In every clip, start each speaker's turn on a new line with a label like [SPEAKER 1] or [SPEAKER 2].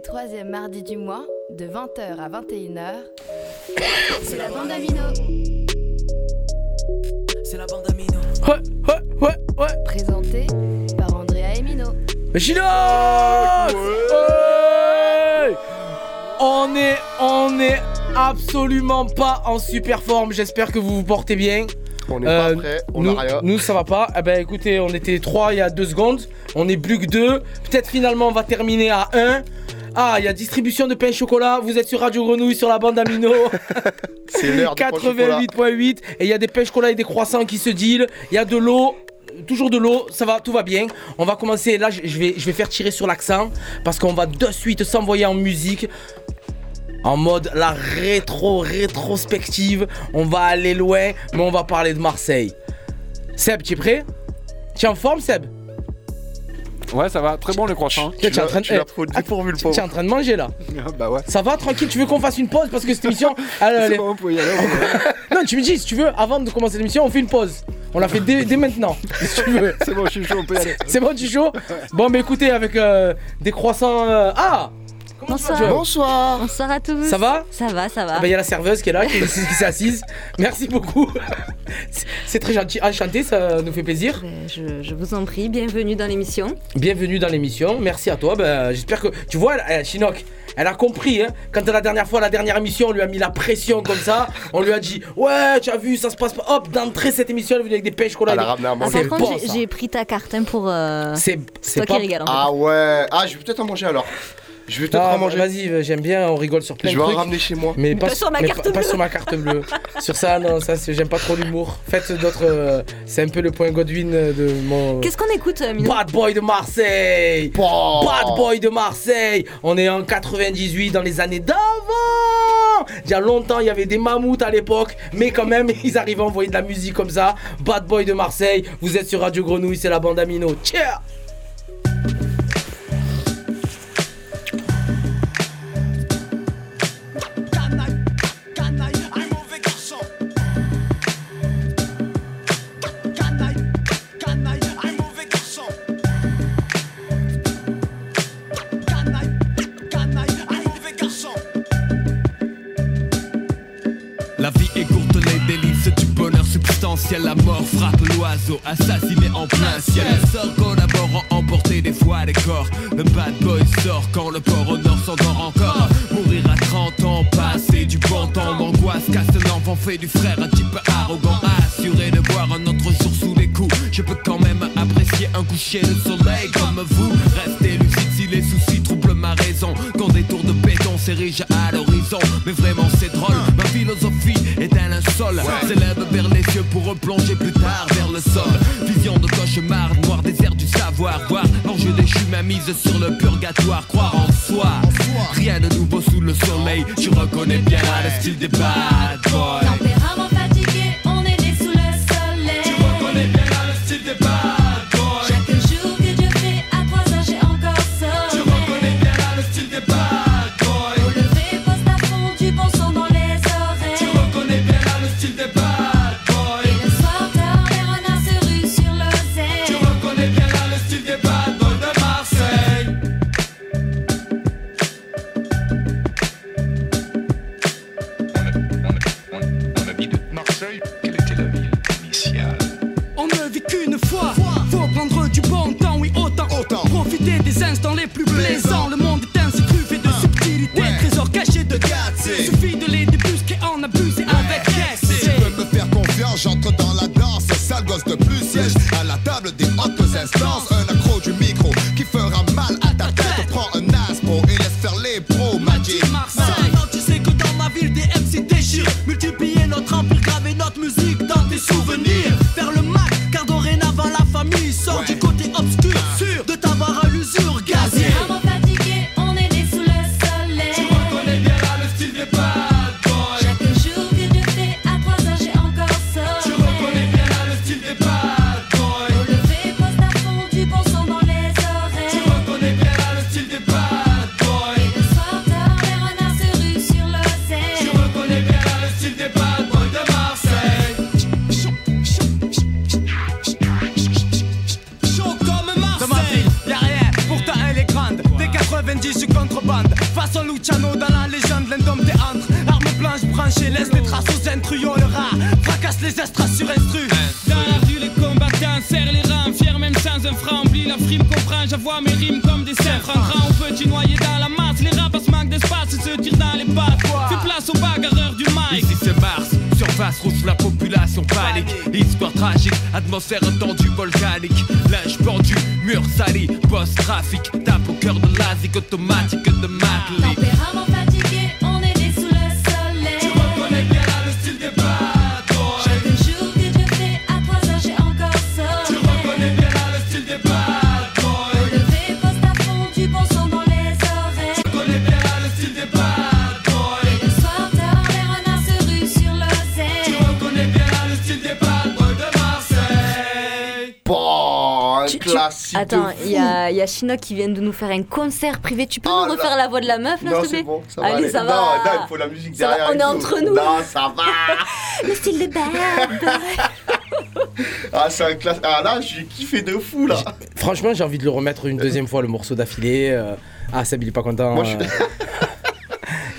[SPEAKER 1] les troisièmes mardis du mois, de 20h à 21h, c'est la bande Amino.
[SPEAKER 2] C'est la bande Amino.
[SPEAKER 3] Ouais, ouais, ouais, ouais.
[SPEAKER 1] Présentée par Andrea Emino.
[SPEAKER 3] Chinook Ouais On est, on est absolument pas en super forme. J'espère que vous vous portez bien.
[SPEAKER 4] On n'est
[SPEAKER 3] Euh,
[SPEAKER 4] pas prêt, on
[SPEAKER 3] nous,
[SPEAKER 4] rien.
[SPEAKER 3] nous, ça va pas. Eh ben écoutez, on était 3 il y a 2 secondes. On est plus que 2. Peut-être finalement on va terminer à 1. Ah, il y a distribution de pain et chocolat. Vous êtes sur Radio Grenouille sur la bande Amino.
[SPEAKER 4] C'est l'heure du pain au chocolat.
[SPEAKER 3] 88.8. Et il y a des pains chocolat et des croissants qui se dealent. Il y a de l'eau. Toujours de l'eau, ça va, tout va bien. On va commencer là, je je vais, je vais faire tirer sur l'accent parce qu'on va de suite s'envoyer en musique en mode la rétro rétrospective. On va aller loin, mais on va parler de Marseille. Seb, tu es prêt? Tu es en forme, Seb?
[SPEAKER 5] Ouais, ça va, très bon le croissant.
[SPEAKER 3] Tu es en train de- eh,
[SPEAKER 4] trop dépourvu le pauvre.
[SPEAKER 3] tu es en train de manger là.
[SPEAKER 5] bah ouais.
[SPEAKER 3] Ça va, tranquille. Tu veux qu'on fasse une pause parce que cette émission. elle- elle
[SPEAKER 5] C'est
[SPEAKER 3] est-
[SPEAKER 5] bon, on peut y aller.
[SPEAKER 3] Non, tu me dis, si tu veux, avant de commencer l'émission, on fait une pause. On la fait dès, dès maintenant, si tu veux.
[SPEAKER 5] C'est bon, je suis chaud, on peut y aller.
[SPEAKER 3] C'est bon, tu es chaud Bon, mais écoutez, avec euh, des croissants. euh, Ah
[SPEAKER 6] Bonsoir.
[SPEAKER 4] Bonsoir
[SPEAKER 6] Bonsoir à tous.
[SPEAKER 3] Ça va
[SPEAKER 6] Ça va, ça va.
[SPEAKER 3] Ah bah, il y a la serveuse qui est là, qui, qui s'est assise. Merci beaucoup. C'est- très gentil. Enchanté, ça nous fait plaisir.
[SPEAKER 6] Ben, je, je vous en prie, bienvenue dans l'émission.
[SPEAKER 3] Bienvenue dans l'émission. Merci à toi. Ben, J'espère que. Tu vois, elle- Chinook, elle a compris. Hein, quand la dernière fois, la dernière émission, on lui a mis la pression comme ça. On lui a dit Ouais, tu as vu, ça se passe pas. Hop, d'entrée, cette émission, elle est venue avec des pêches.
[SPEAKER 4] Elle a
[SPEAKER 6] Ah, par contre, j'ai- pris ta carte hein, pour. euh,
[SPEAKER 3] C'est
[SPEAKER 6] c'est
[SPEAKER 3] c'est
[SPEAKER 6] toi
[SPEAKER 3] pas.
[SPEAKER 6] qui régale en fait.
[SPEAKER 4] Ah ouais Ah, je vais peut-être en manger alors. Je vais peut-être
[SPEAKER 3] Ah,
[SPEAKER 4] en manger.
[SPEAKER 3] Vas-y, j'aime bien, on rigole sur plein
[SPEAKER 4] Je
[SPEAKER 3] de
[SPEAKER 4] vais en
[SPEAKER 3] trucs.
[SPEAKER 4] ramener chez moi.
[SPEAKER 3] Mais pas,
[SPEAKER 6] Pas sur ma
[SPEAKER 3] mais
[SPEAKER 6] carte
[SPEAKER 3] pas- pas
[SPEAKER 6] bleue.
[SPEAKER 3] sur ma carte bleue. sur ça, non, ça, c'est- j'aime pas trop l'humour. Faites d'autres. euh, c'est un peu le point Godwin de mon.
[SPEAKER 6] Qu'est-ce qu'on écoute, euh,
[SPEAKER 3] Bad Boy de Marseille
[SPEAKER 4] Oh.
[SPEAKER 3] Bad Boy de Marseille On est en 98 dans les années d'avant Il y a longtemps, il y avait des mammouths à l'époque, mais quand même, ils arrivaient à envoyer de la musique comme ça. Bad Boy de Marseille, vous êtes sur Radio Grenouille, c'est la bande Amino. Tiens
[SPEAKER 7] quand le port au nord s'endort encore. Mourir à 30 ans, passer du bon temps d'angoisse. Casse un enfant, fait du frère un type arrogant. Assuré de voir un autre jour sous les coups. Je peux quand même apprécier un coucher de soleil comme vous. Restez lucide si les soucis troublent ma raison. Quand des tours de béton s'érigent à l'horizon. Mais vraiment c'est drôle, ma philosophie est un linceul. S'élève vers les cieux pour replonger plus tard vers le sol. Vision de cauchemar, noir désert du savoir. Voir l'enjeu déchu, ma mise sur le Croire en soi, rien de nouveau sous le soleil. Tu reconnais bien le style des bad
[SPEAKER 6] Attends, il y a, y a Chinook qui vient de nous faire un concert privé. Tu peux
[SPEAKER 8] Oh
[SPEAKER 6] nous refaire la voix de la meuf, là,
[SPEAKER 8] Non,
[SPEAKER 6] s'il te
[SPEAKER 8] c'est
[SPEAKER 6] plaît
[SPEAKER 8] bon, ça va.
[SPEAKER 6] Allez,
[SPEAKER 8] aller.
[SPEAKER 6] ça va.
[SPEAKER 8] non, il faut la musique
[SPEAKER 6] Ça va,
[SPEAKER 8] derrière.
[SPEAKER 6] on
[SPEAKER 8] et
[SPEAKER 6] est entre nous.
[SPEAKER 8] Non, ça va.
[SPEAKER 6] Le style de bad.
[SPEAKER 8] Ah, c'est un classe. Ah là, j'ai kiffé de fou là.
[SPEAKER 3] Franchement, j'ai envie de le remettre une deuxième fois, le morceau d'affilée. euh. Ah, Seb, il est pas content.
[SPEAKER 8] Moi, je suis-
[SPEAKER 3] euh.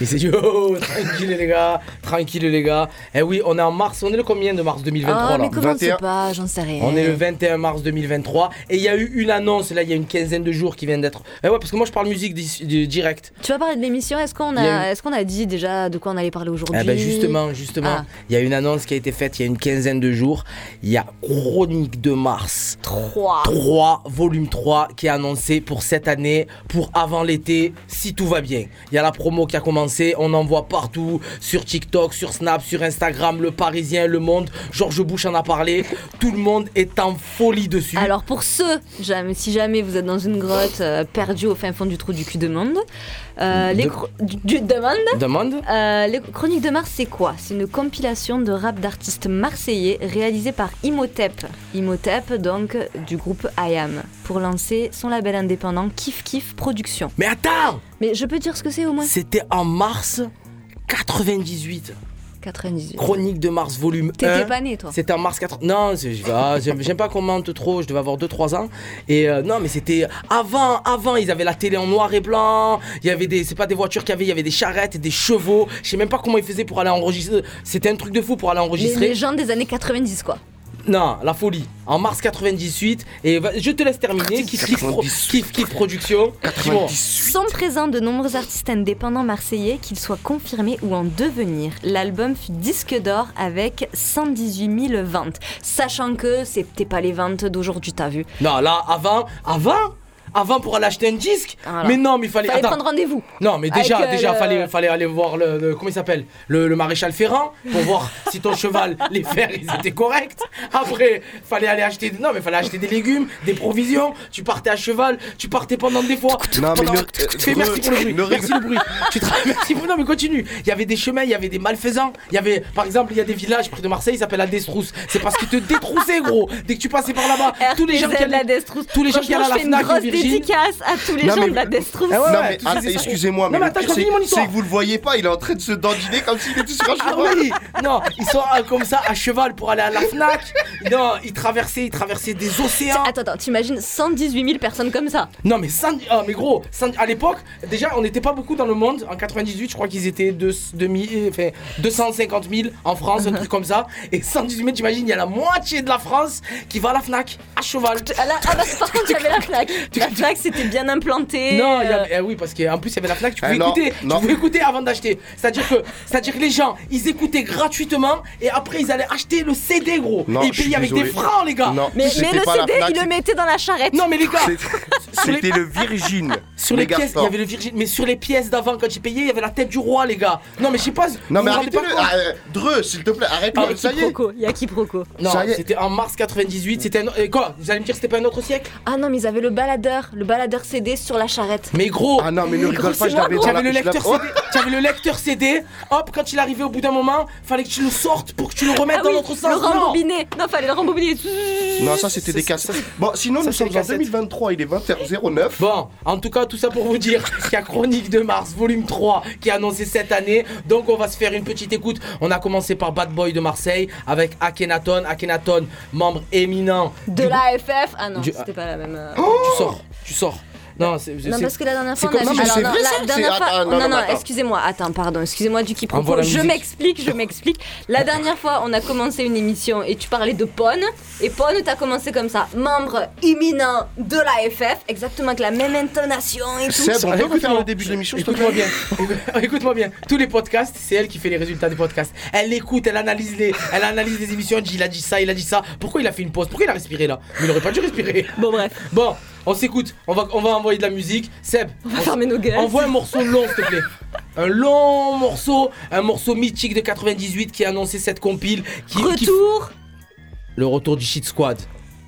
[SPEAKER 3] Il s'est dit, oh, tranquille les gars, tranquille les gars. Eh oui, on est en mars, on est le combien de mars 2023
[SPEAKER 6] Ah,
[SPEAKER 3] là
[SPEAKER 6] mais comment
[SPEAKER 8] 21.
[SPEAKER 6] pas J'en sais rien.
[SPEAKER 3] On est le 21 mars 2023 et il y a eu une annonce là il y a une quinzaine de jours qui vient d'être. Eh ouais parce que moi je parle musique di- di- direct.
[SPEAKER 6] Tu vas parler de l'émission Est-ce qu'on
[SPEAKER 3] a,
[SPEAKER 6] est-ce qu'on a dit déjà de quoi on allait parler aujourd'hui?
[SPEAKER 3] Eh ben justement justement
[SPEAKER 6] Ah.
[SPEAKER 3] il y a une annonce qui a été faite il y a une quinzaine de jours. Il y a Chronique de mars
[SPEAKER 6] 3.
[SPEAKER 3] 3 volume 3 qui est annoncé pour cette année pour avant l'été si tout va bien. Il y a la promo qui a commencé, on en voit partout sur TikTok, sur Snap, sur Instagram, le Parisien, le Monde, Georges Bush en a parlé, tout le monde est en folie dessus.
[SPEAKER 6] Alors pour ceux, si jamais vous êtes dans une grotte euh, perdue au fin fond du trou du cul de monde, euh, les
[SPEAKER 3] De-
[SPEAKER 6] chro- du, du- demande
[SPEAKER 3] Demande
[SPEAKER 6] Euh, les Chroniques de Mars, c'est quoi? C'est une compilation de rap d'artistes marseillais réalisée par Imhotep. Imhotep, donc, du groupe IAM, pour lancer son label indépendant Kif Kif Productions.
[SPEAKER 3] Mais attends
[SPEAKER 6] Mais je peux dire ce que c'est au moins?
[SPEAKER 3] C'était en mars 98.
[SPEAKER 6] 98.
[SPEAKER 3] Chronique de mars volume 1.
[SPEAKER 6] T'étais pas né, toi
[SPEAKER 3] C'était en mars 4. Non, c'est- ah, j'aime j'aime pas qu'on mente trop, je devais avoir 2-3 ans. Et euh, non, mais c'était avant, avant, ils avaient la télé en noir et blanc. Il y avait des, c'est pas des voitures qu'il y avait, il y avait des charrettes, des chevaux. Je sais même pas comment ils faisaient pour aller enregistrer. C'était un truc de fou pour aller
[SPEAKER 6] Les,
[SPEAKER 3] enregistrer.
[SPEAKER 6] les gens des années 90, quoi.
[SPEAKER 3] Non, la folie. En mars 98. Et va- je te laisse terminer. Kiff Kiff, Pro- Kiff Kiff Production.
[SPEAKER 6] Sont présents de nombreux artistes indépendants marseillais, qu'ils soient confirmés ou en devenir. L'album fut disque d'or avec 118 000 ventes. Sachant que c'était pas les ventes d'aujourd'hui, t'as vu.
[SPEAKER 3] Non, là, avant, avant, avant pour aller acheter un disque.
[SPEAKER 6] Voilà.
[SPEAKER 3] Mais non, mais il fallait.
[SPEAKER 6] Fallait prendre rendez-vous.
[SPEAKER 3] Non, mais déjà,
[SPEAKER 6] Avec, euh,
[SPEAKER 3] déjà,
[SPEAKER 6] le-
[SPEAKER 3] fallait, fallait aller voir le, le- comment il s'appelle, le, le maréchal Ferrand, pour voir si ton cheval, les fers, ils étaient corrects. Après, fallait aller acheter, non, mais fallait acheter des légumes, des provisions. Tu partais à cheval, tu partais pendant des fois.
[SPEAKER 8] Non, mais
[SPEAKER 3] Pendant-
[SPEAKER 8] le-
[SPEAKER 3] Fais
[SPEAKER 8] euh,
[SPEAKER 3] merci pour le bruit.
[SPEAKER 8] le-
[SPEAKER 3] Merci le bruit. Tu tra- merci pour- non, mais continue. Il y avait des chemins, il y avait des malfaisants. Il y avait, par exemple, il y a des villages près de Marseille, ils s'appellent la Destrousse. C'est parce qu'ils te détroussaient, gros. Dès que tu passais par là-bas, tous les gens qui allaient,
[SPEAKER 6] Destrousse.
[SPEAKER 3] tous les gens qui allaient à la Fnac.
[SPEAKER 6] Dédicace à tous les
[SPEAKER 8] Non,
[SPEAKER 6] gens
[SPEAKER 8] mais-
[SPEAKER 6] de la Destrousse.
[SPEAKER 3] Ah ouais,
[SPEAKER 8] non, mais ah, excusez-moi, mais,
[SPEAKER 3] mais
[SPEAKER 8] c'est que vous le voyez pas, il est en train de se dandiner comme s'il était sur un
[SPEAKER 3] Ah
[SPEAKER 8] cheval.
[SPEAKER 3] oui Non, ils sont euh, comme ça à cheval pour aller à la Fnac. Non, ils traversaient, ils traversaient des océans.
[SPEAKER 6] Attends, attends, t'imagines 118 000 personnes comme ça?
[SPEAKER 3] Non mais 100 ah, mais gros, 100 à l'époque, déjà on n'était pas beaucoup dans le monde. En 98, je crois qu'ils étaient 2, 2000, enfin, 250 000 en France, un truc comme ça. Et 118 000, t'imagines, il y a la moitié de la France qui va à la Fnac à cheval.
[SPEAKER 6] Ah, là- ah bah, par contre, il y avait la. La flaque, c'était bien implanté.
[SPEAKER 3] Non, il y
[SPEAKER 6] euh,
[SPEAKER 3] avait- eh oui, parce qu'en plus il y avait la Fnac, tu pouvais
[SPEAKER 8] non,
[SPEAKER 3] écouter,
[SPEAKER 8] non.
[SPEAKER 3] tu pouvais écouter avant d'acheter. C'est-à-dire que, c'est-à-dire que les gens, ils écoutaient gratuitement et après ils allaient acheter le CD, gros.
[SPEAKER 8] Non,
[SPEAKER 3] et ils
[SPEAKER 8] je suis
[SPEAKER 3] payaient avec des
[SPEAKER 8] désolé.
[SPEAKER 3] francs, les gars.
[SPEAKER 8] Non,
[SPEAKER 6] Mais, mais
[SPEAKER 8] c'était
[SPEAKER 6] le
[SPEAKER 8] pas la
[SPEAKER 6] CD,
[SPEAKER 8] Fnac,
[SPEAKER 6] il le mettait dans la charrette.
[SPEAKER 3] Non, mais les gars,
[SPEAKER 8] c'est- C'était le Virgin.
[SPEAKER 3] Sur les pièces, il y avait le Virgin, mais sur les pièces d'avant, quand j'ai payé, il y avait la tête du roi, les gars. Non, mais je sais pas.
[SPEAKER 8] Non,
[SPEAKER 3] vous
[SPEAKER 8] mais
[SPEAKER 3] vous rendez pas
[SPEAKER 8] arrêtez-le.
[SPEAKER 3] compte
[SPEAKER 8] Ah, euh, Dreux, s'il te plaît, arrête
[SPEAKER 3] Ah,
[SPEAKER 8] le Ça y est.
[SPEAKER 6] Quiproquo, il y a quiproquo.
[SPEAKER 3] Non,
[SPEAKER 8] ça y est.
[SPEAKER 3] c'était en mars 98. C'était un... eh, quoi Vous allez me dire que c'était pas un autre siècle?
[SPEAKER 6] Ah non, mais ils avaient le baladeur, le baladeur CD sur la charrette.
[SPEAKER 3] Mais gros,
[SPEAKER 8] Ah non, mais ne rigole pas, je l'avais dans la
[SPEAKER 3] le lecteur CD. Tu avais le lecteur CD. Hop, quand il arrivait au bout d'un moment, fallait que tu le sortes pour que tu le remettes
[SPEAKER 6] Ah
[SPEAKER 3] dans
[SPEAKER 6] oui,
[SPEAKER 3] l'autre
[SPEAKER 6] le
[SPEAKER 3] sens. Non.
[SPEAKER 6] rembobiner. Non, fallait le rembobiner.
[SPEAKER 8] Non, ça c'était des cassettes. Bon, sinon
[SPEAKER 3] ça,
[SPEAKER 8] nous sommes en
[SPEAKER 3] cassettes.
[SPEAKER 8] 2023, il est 20h09.
[SPEAKER 3] Bon, en tout cas, tout ça pour vous dire qu'il y a Chronique de Mars, volume 3, qui est annoncé cette année. Donc, on va se faire une petite écoute. On a commencé par Bad Boy de Marseille avec Akhenaton. Akhenaton, membre éminent
[SPEAKER 6] De
[SPEAKER 3] du
[SPEAKER 6] la FF. Ah non,
[SPEAKER 3] Du-
[SPEAKER 6] c'était pas la même. euh,
[SPEAKER 3] Tu sors, tu sors. Non, c'est.
[SPEAKER 6] Non,
[SPEAKER 3] c'est-
[SPEAKER 6] parce que la dernière
[SPEAKER 3] c'est
[SPEAKER 6] fois, on a vu- alors,
[SPEAKER 3] c'est
[SPEAKER 6] non, la dernière
[SPEAKER 8] C'est-
[SPEAKER 6] fois,
[SPEAKER 8] non,
[SPEAKER 6] non, excusez-moi, attends, pardon, excusez-moi du quiproquo.
[SPEAKER 3] Envoie la
[SPEAKER 6] Je m'explique, je m'explique. La dernière fois, on a commencé une émission et tu parlais de Pone. Et Pone, t'as commencé comme ça, membre imminent de la FF, exactement avec la même intonation et tout.
[SPEAKER 8] Seb, on peut
[SPEAKER 3] Écoute-moi.
[SPEAKER 8] le début de l'émission,
[SPEAKER 3] Écoute-moi bien. Écoute-moi bien. Tous les podcasts, c'est elle qui fait les résultats des podcasts. Elle écoute, elle analyse les, elle analyse les émissions. Elle dit, il a dit ça, il a dit ça. Pourquoi il a fait une pause? Pourquoi il a respiré là? Mais il aurait pas dû respirer.
[SPEAKER 6] Bon, bref,
[SPEAKER 3] Bon, on s'écoute. On va, on va envoyer de la musique. Seb,
[SPEAKER 6] on va fermer nos gueules.
[SPEAKER 3] envoie un morceau long, s'il te plaît. Un long morceau, un morceau mythique de 98 qui a annoncé cette compile. Qui, qui-
[SPEAKER 6] Retour
[SPEAKER 3] le retour du Shit Squad.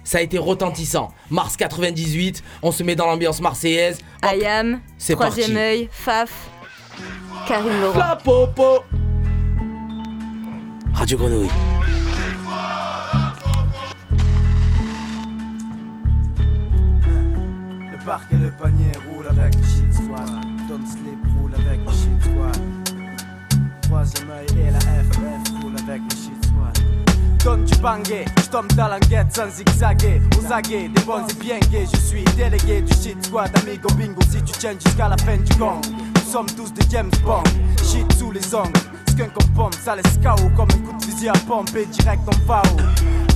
[SPEAKER 3] Ça a été retentissant. Mars 98, on se met dans l'ambiance marseillaise. Hop,
[SPEAKER 6] Ayam,
[SPEAKER 3] c'est
[SPEAKER 6] Troisième œil, Faf, Karine Laurent.
[SPEAKER 3] La popo. Radio Grenouille.
[SPEAKER 9] Parc et le panier roulent avec shit squad. Don't sleep roule avec shit squad. Troisième œil et la FF roule avec shit squad. Donne du bangé, je tombe dans l'enquête sans zigzaguer. Aux aguets, des bons et bien gays. Je suis délégué du shit squad, amigo bingo. Si tu tiens jusqu'à la fin du gong, nous sommes tous des James Bond. Shit sous les ongles, skunk en pomme, ça laisse KO comme un coup de fusil à pompe direct en FAO.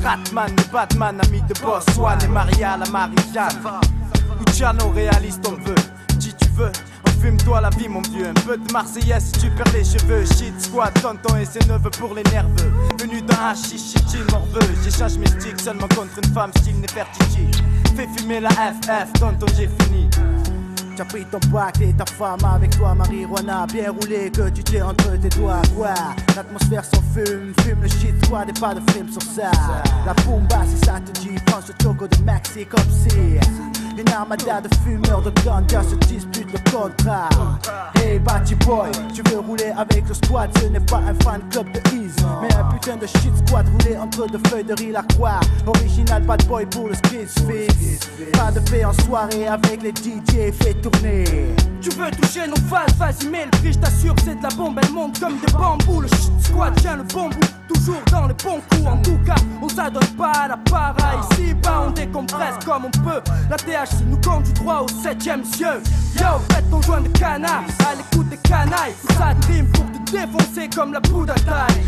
[SPEAKER 9] Ratman et Batman, ami de boss, Swan et Maria la Marie-Jeanne. Luciano, réaliste on veut. Si tu veux, fume-toi la vie mon vieux. Un peu de Marseillaise si tu perds les cheveux. Shit squad, tonton et ses neveux pour les nerveux. Venu d'un hashish, shit, chill, morveux. J'échange mes sticks seulement contre une femme style Nefertiti. Fais fumer la FF, tonton j'ai fini.
[SPEAKER 10] T'as pris ton pack et ta femme avec toi, marijuana bien roulé que tu tiens entre tes doigts. Quoi? L'atmosphère s'en fume, fume le shit, quoi, des pas de film sur ça. La bomba, si ça te dit, prends ce choco de Maxi comme si. Une armada de fumeurs de ganja se disputent le contrat. Hey, Batty Boy, tu veux rouler avec le squad, ce n'est pas un fan club de Ease, mais un putain de shit squad roulé entre deux feuilles de riz la croix. Original bad boy pour le skis fix. Pas de paix en soirée avec les DJ, fais tourner.
[SPEAKER 9] Tu veux toucher nos phases, vas-y mets le prix, t'assure c'est de la bombe, elle monte comme des bambous Le shit squad tient le bon bout, toujours dans les bons coups En tout cas, on s'adonne pas à la para Ici bas on décompresse comme on peut La Nous conduit droit au septième cieux Yo, faites ton joint de canard, à l'écoute des canailles Tout ça dream pour te défoncer comme la poudre à taille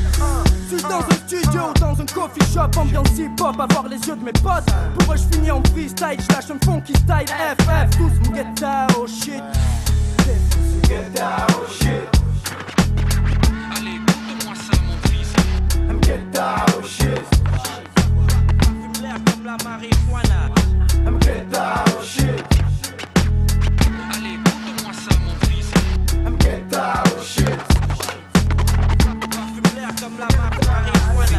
[SPEAKER 9] suis dans un studio, dans un coffee shop Ambiance hip-hop, avoir les yeux de mes potes Pour eux je finis en freestyle, je lâche un funky style FF, tous get down, shit. Get down, shit.
[SPEAKER 11] Allez, écoute-moi ça, mon fils.
[SPEAKER 9] Get down, oh shit. Fume l'air comme la marijuana.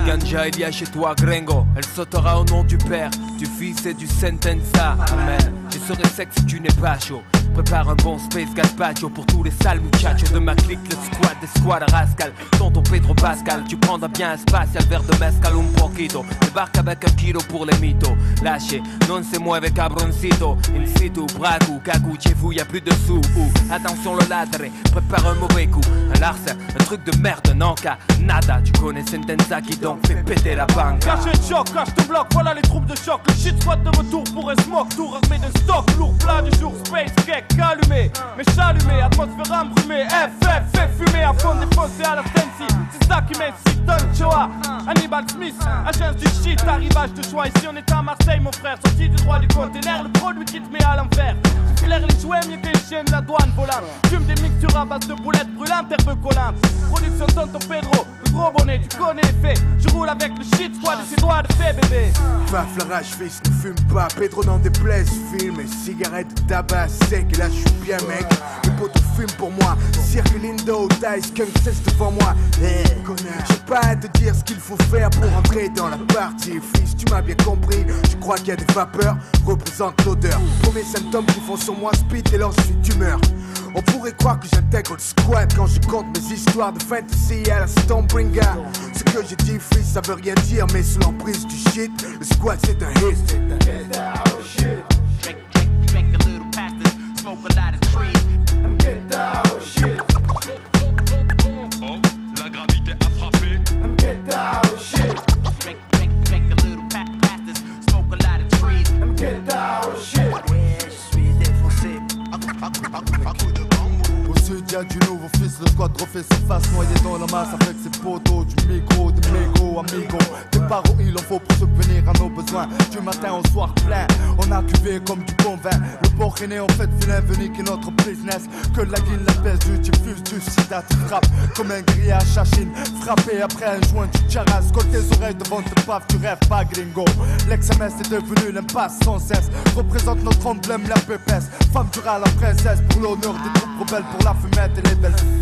[SPEAKER 7] Ganja il y a chez toi Gringo. Elle sautera au nom du père, du fils et du sentenza Amen. Je serai sec si tu n'es pas chaud Prépare un bon space gazpacho pour tous les sales muchachos de ma clique Le squad des squads rascal. Tonton Pedro Pascal Tu prendras bien un spatial verre de mezcal un poquito. Débarque avec un kilo pour les mythos. Lâchez, non moi avec cabroncito. In situ, bragu, cagou, chez vous y a plus de sous. Ou, Attention le ladre, prépare un mauvais coup. Un larcin, un truc de merde, non qu'à nada. Tu connais Sentenza qui donc fait péter la banque.
[SPEAKER 9] Caché de choc, cache te bloque, voilà les troupes de choc. Le shit squad de retour pour un smoke, tour armé d'un stock lourd, plat du jour, space cake, allumé, mais chalumé, atmosphère embrumée, FF, fait fumer à fond défoncé à la Sensi. C'est ça qui m'incite, Don Choa, Hannibal Smith, agence du shit, arrivage de choix. Ici on est à Marseille, mon frère, sorti du droit du conteneur, le produit qui te met à l'envers. Tu flaires les jouets, mieux que les chiens de la douane volante. Fume des mixtures à base de boulettes brûlantes, herbe collante. Production Tonton Pedro, le gros bonnet, tu connais les faits. Je roule avec le shit squad et ses doigts de fait, bébé.
[SPEAKER 12] Paf la rage fils, ne fume pas, Pedro n'en déplaise, filme et cigarette, tabac sec, et là je suis bien mec, les potos fument pour moi, Cirque Lindo, Dice, Skunk devant moi, Eh, j'ai pas à te dire ce qu'il faut faire pour entrer dans la partie, fils, tu m'as bien compris, je crois qu'il y a des vapeurs, représente l'odeur, premier symptôme qui font sur moi, speed et l'ensuite d'humeur. On pourrait croire que j'intègre le squad quand je compte mes histoires de fantasy à la Stormbringer. Ce que j'ai dit, fils, ça veut rien dire, mais sous l'emprise du shit, le squad c'est un hit.
[SPEAKER 11] Oh, i'm Get down, shit. Drink, drink, drink a little
[SPEAKER 9] past. Smoke a lot of trees. Get down.
[SPEAKER 13] Y'a du nouveau fils, le squad refait surface Noyé dans la masse avec ses poteaux Du micro, des mégots, amigos Des barreaux, il en faut pour subvenir à nos besoins. Du matin au soir plein On a cuvé comme du bon vin. Le port est né en fait vilain venu qui est notre business. Que la guine, la peste, du diffuse, du sida Tu frappes comme un grillé à chachine. Frappé après un joint, tu charas Colle tes oreilles devant tes paf, tu rêves pas gringo. L'ex-MS est devenu l'impasse sans cesse Représente notre emblème, la pépesse Femme dura la princesse pour l'honneur des troupes rebelles Pour la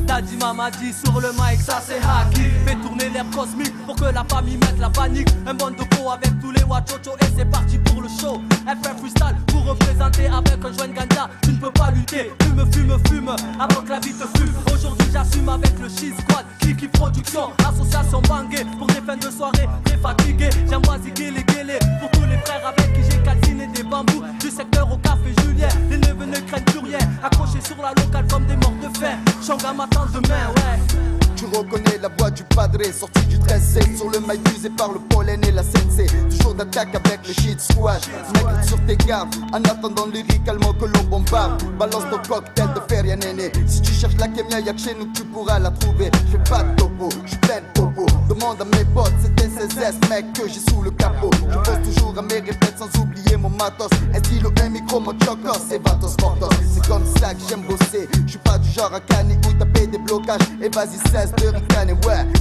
[SPEAKER 2] T'as dit maman dit sur le mic ça c'est hacky. Fais tourner l'air cosmique pour que la famille mette la panique. Un bon de peau avec tous les wachocho et c'est parti pour le show. Elle fait freestyle pour représenter avec un joint ganja Tu ne peux pas lutter, fume, fume, fume avant que la vie te fume. Aujourd'hui j'assume avec le shit squad. Kiki Production, association bangée. Pour des fins de soirée, très fatigué J'envoie ziguer les Pour tous les frères avec qui j'ai calciné des bambous. Du secteur au café Julien. Les neveux ne craignent plus rien. Accrochés sur la locale comme des morts de faim Shanga m'attend demain, ouais
[SPEAKER 14] tu reconnais la voix du padré, sorti du 13 Sur le maïs usé par le pollen et la sensei. Toujours d'attaque avec le shit squash. Mec sur tes gardes, en attendant lyricalement que l'on bombarde. Balance ton cocktail de fer, y'a néné. Si tu cherches la kémia, y'a que chez nous, tu pourras la trouver. J'ai pas de topo, j'suis plein de topo. Demande à mes potes, c'était ces mec, que j'ai sous le capot. Je pense toujours à mes répètes sans oublier mon matos. Un stylo, un micro, mon choker, c'est Vatos Mortos. C'est comme ça que j'aime bosser. J'suis pas du genre à canner ou taper des blocages. Et vas-y, 16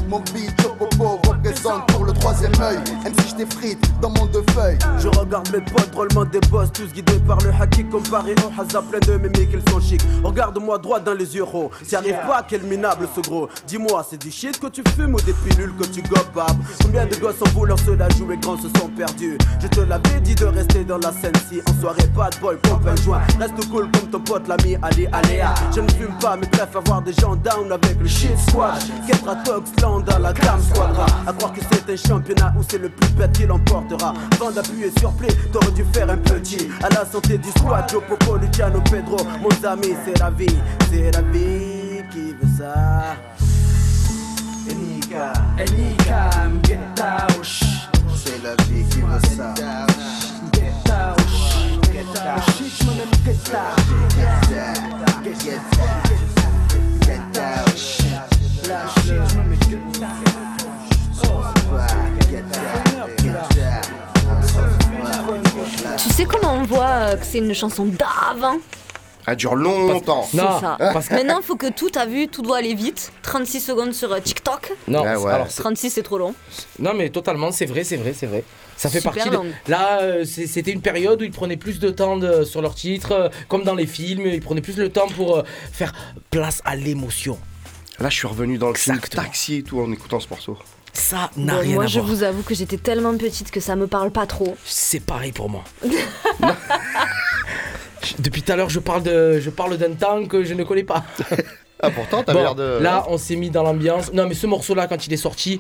[SPEAKER 14] mon beat Chocobo représente pour le troisième œil. Même si je t'effrite dans mon deux feuilles.
[SPEAKER 9] Je regarde mes potes, drôlement des boss, tous guidés par le haki comparé au Haza plein de mémiques, qu'ils sont chics. Regarde-moi droit dans les yeux, oh. Si arrives pas, quel minable ce gros. Dis-moi, c'est du shit que tu fumes ou des pilules que tu gobes, Combien de gosses en voulant se la jouer grand se sont perdus? Je te l'avais dit de rester dans la scène si en soirée pas de boy, pompe un joint. Reste cool comme ton pote, l'ami, allez, allez, Je ne fume pas, mais préfère voir des gens down avec le shit squad. Ketra Toxland dans la gamme squadra. À croire que c'est un championnat où c'est le plus bête qui l'emportera. Avant d'appuyer sur play, t'aurais dû faire un petit. À la santé du squad, Joe Popo, Luciano Pedro. Mon ami, c'est la vie, c'est la vie qui veut ça. Enika, Enika, get out.
[SPEAKER 14] C'est la vie qui veut ça
[SPEAKER 9] Get out, get out. Get out.
[SPEAKER 14] Get get Get out
[SPEAKER 6] Tu sais comment on voit que c'est une chanson d'avant
[SPEAKER 8] Elle dure longtemps.
[SPEAKER 6] C'est ça. Maintenant, faut que tout, t'as vu, tout doit aller vite. 36 secondes sur euh, TikTok.
[SPEAKER 3] Non,
[SPEAKER 8] Ouais, ouais.
[SPEAKER 3] alors c'est-
[SPEAKER 6] 36, c'est trop long.
[SPEAKER 3] non mais totalement, c'est vrai, c'est vrai, c'est vrai. Ça fait
[SPEAKER 6] Super
[SPEAKER 3] partie. de-. Là, euh, c'est- c'était une période où ils prenaient plus de temps de- sur leurs titres, euh, comme dans les films, ils prenaient plus le temps pour euh, faire place à l'émotion.
[SPEAKER 8] Là, je suis revenu dans le film taxi et tout en écoutant ce morceau.
[SPEAKER 3] Ça n'a
[SPEAKER 6] Bon,
[SPEAKER 3] rien
[SPEAKER 6] moi,
[SPEAKER 3] à
[SPEAKER 6] je
[SPEAKER 3] voir.
[SPEAKER 6] vous avoue que j'étais tellement petite que ça me parle pas trop.
[SPEAKER 3] C'est pareil pour moi. Depuis tout à l'heure, je parle de, je parle d'un temps que je ne connais pas.
[SPEAKER 8] Ah, pourtant, t'as
[SPEAKER 3] Bon,
[SPEAKER 8] l'air de.
[SPEAKER 3] Là, on s'est mis dans l'ambiance. Non, mais ce morceau-là, quand il est sorti,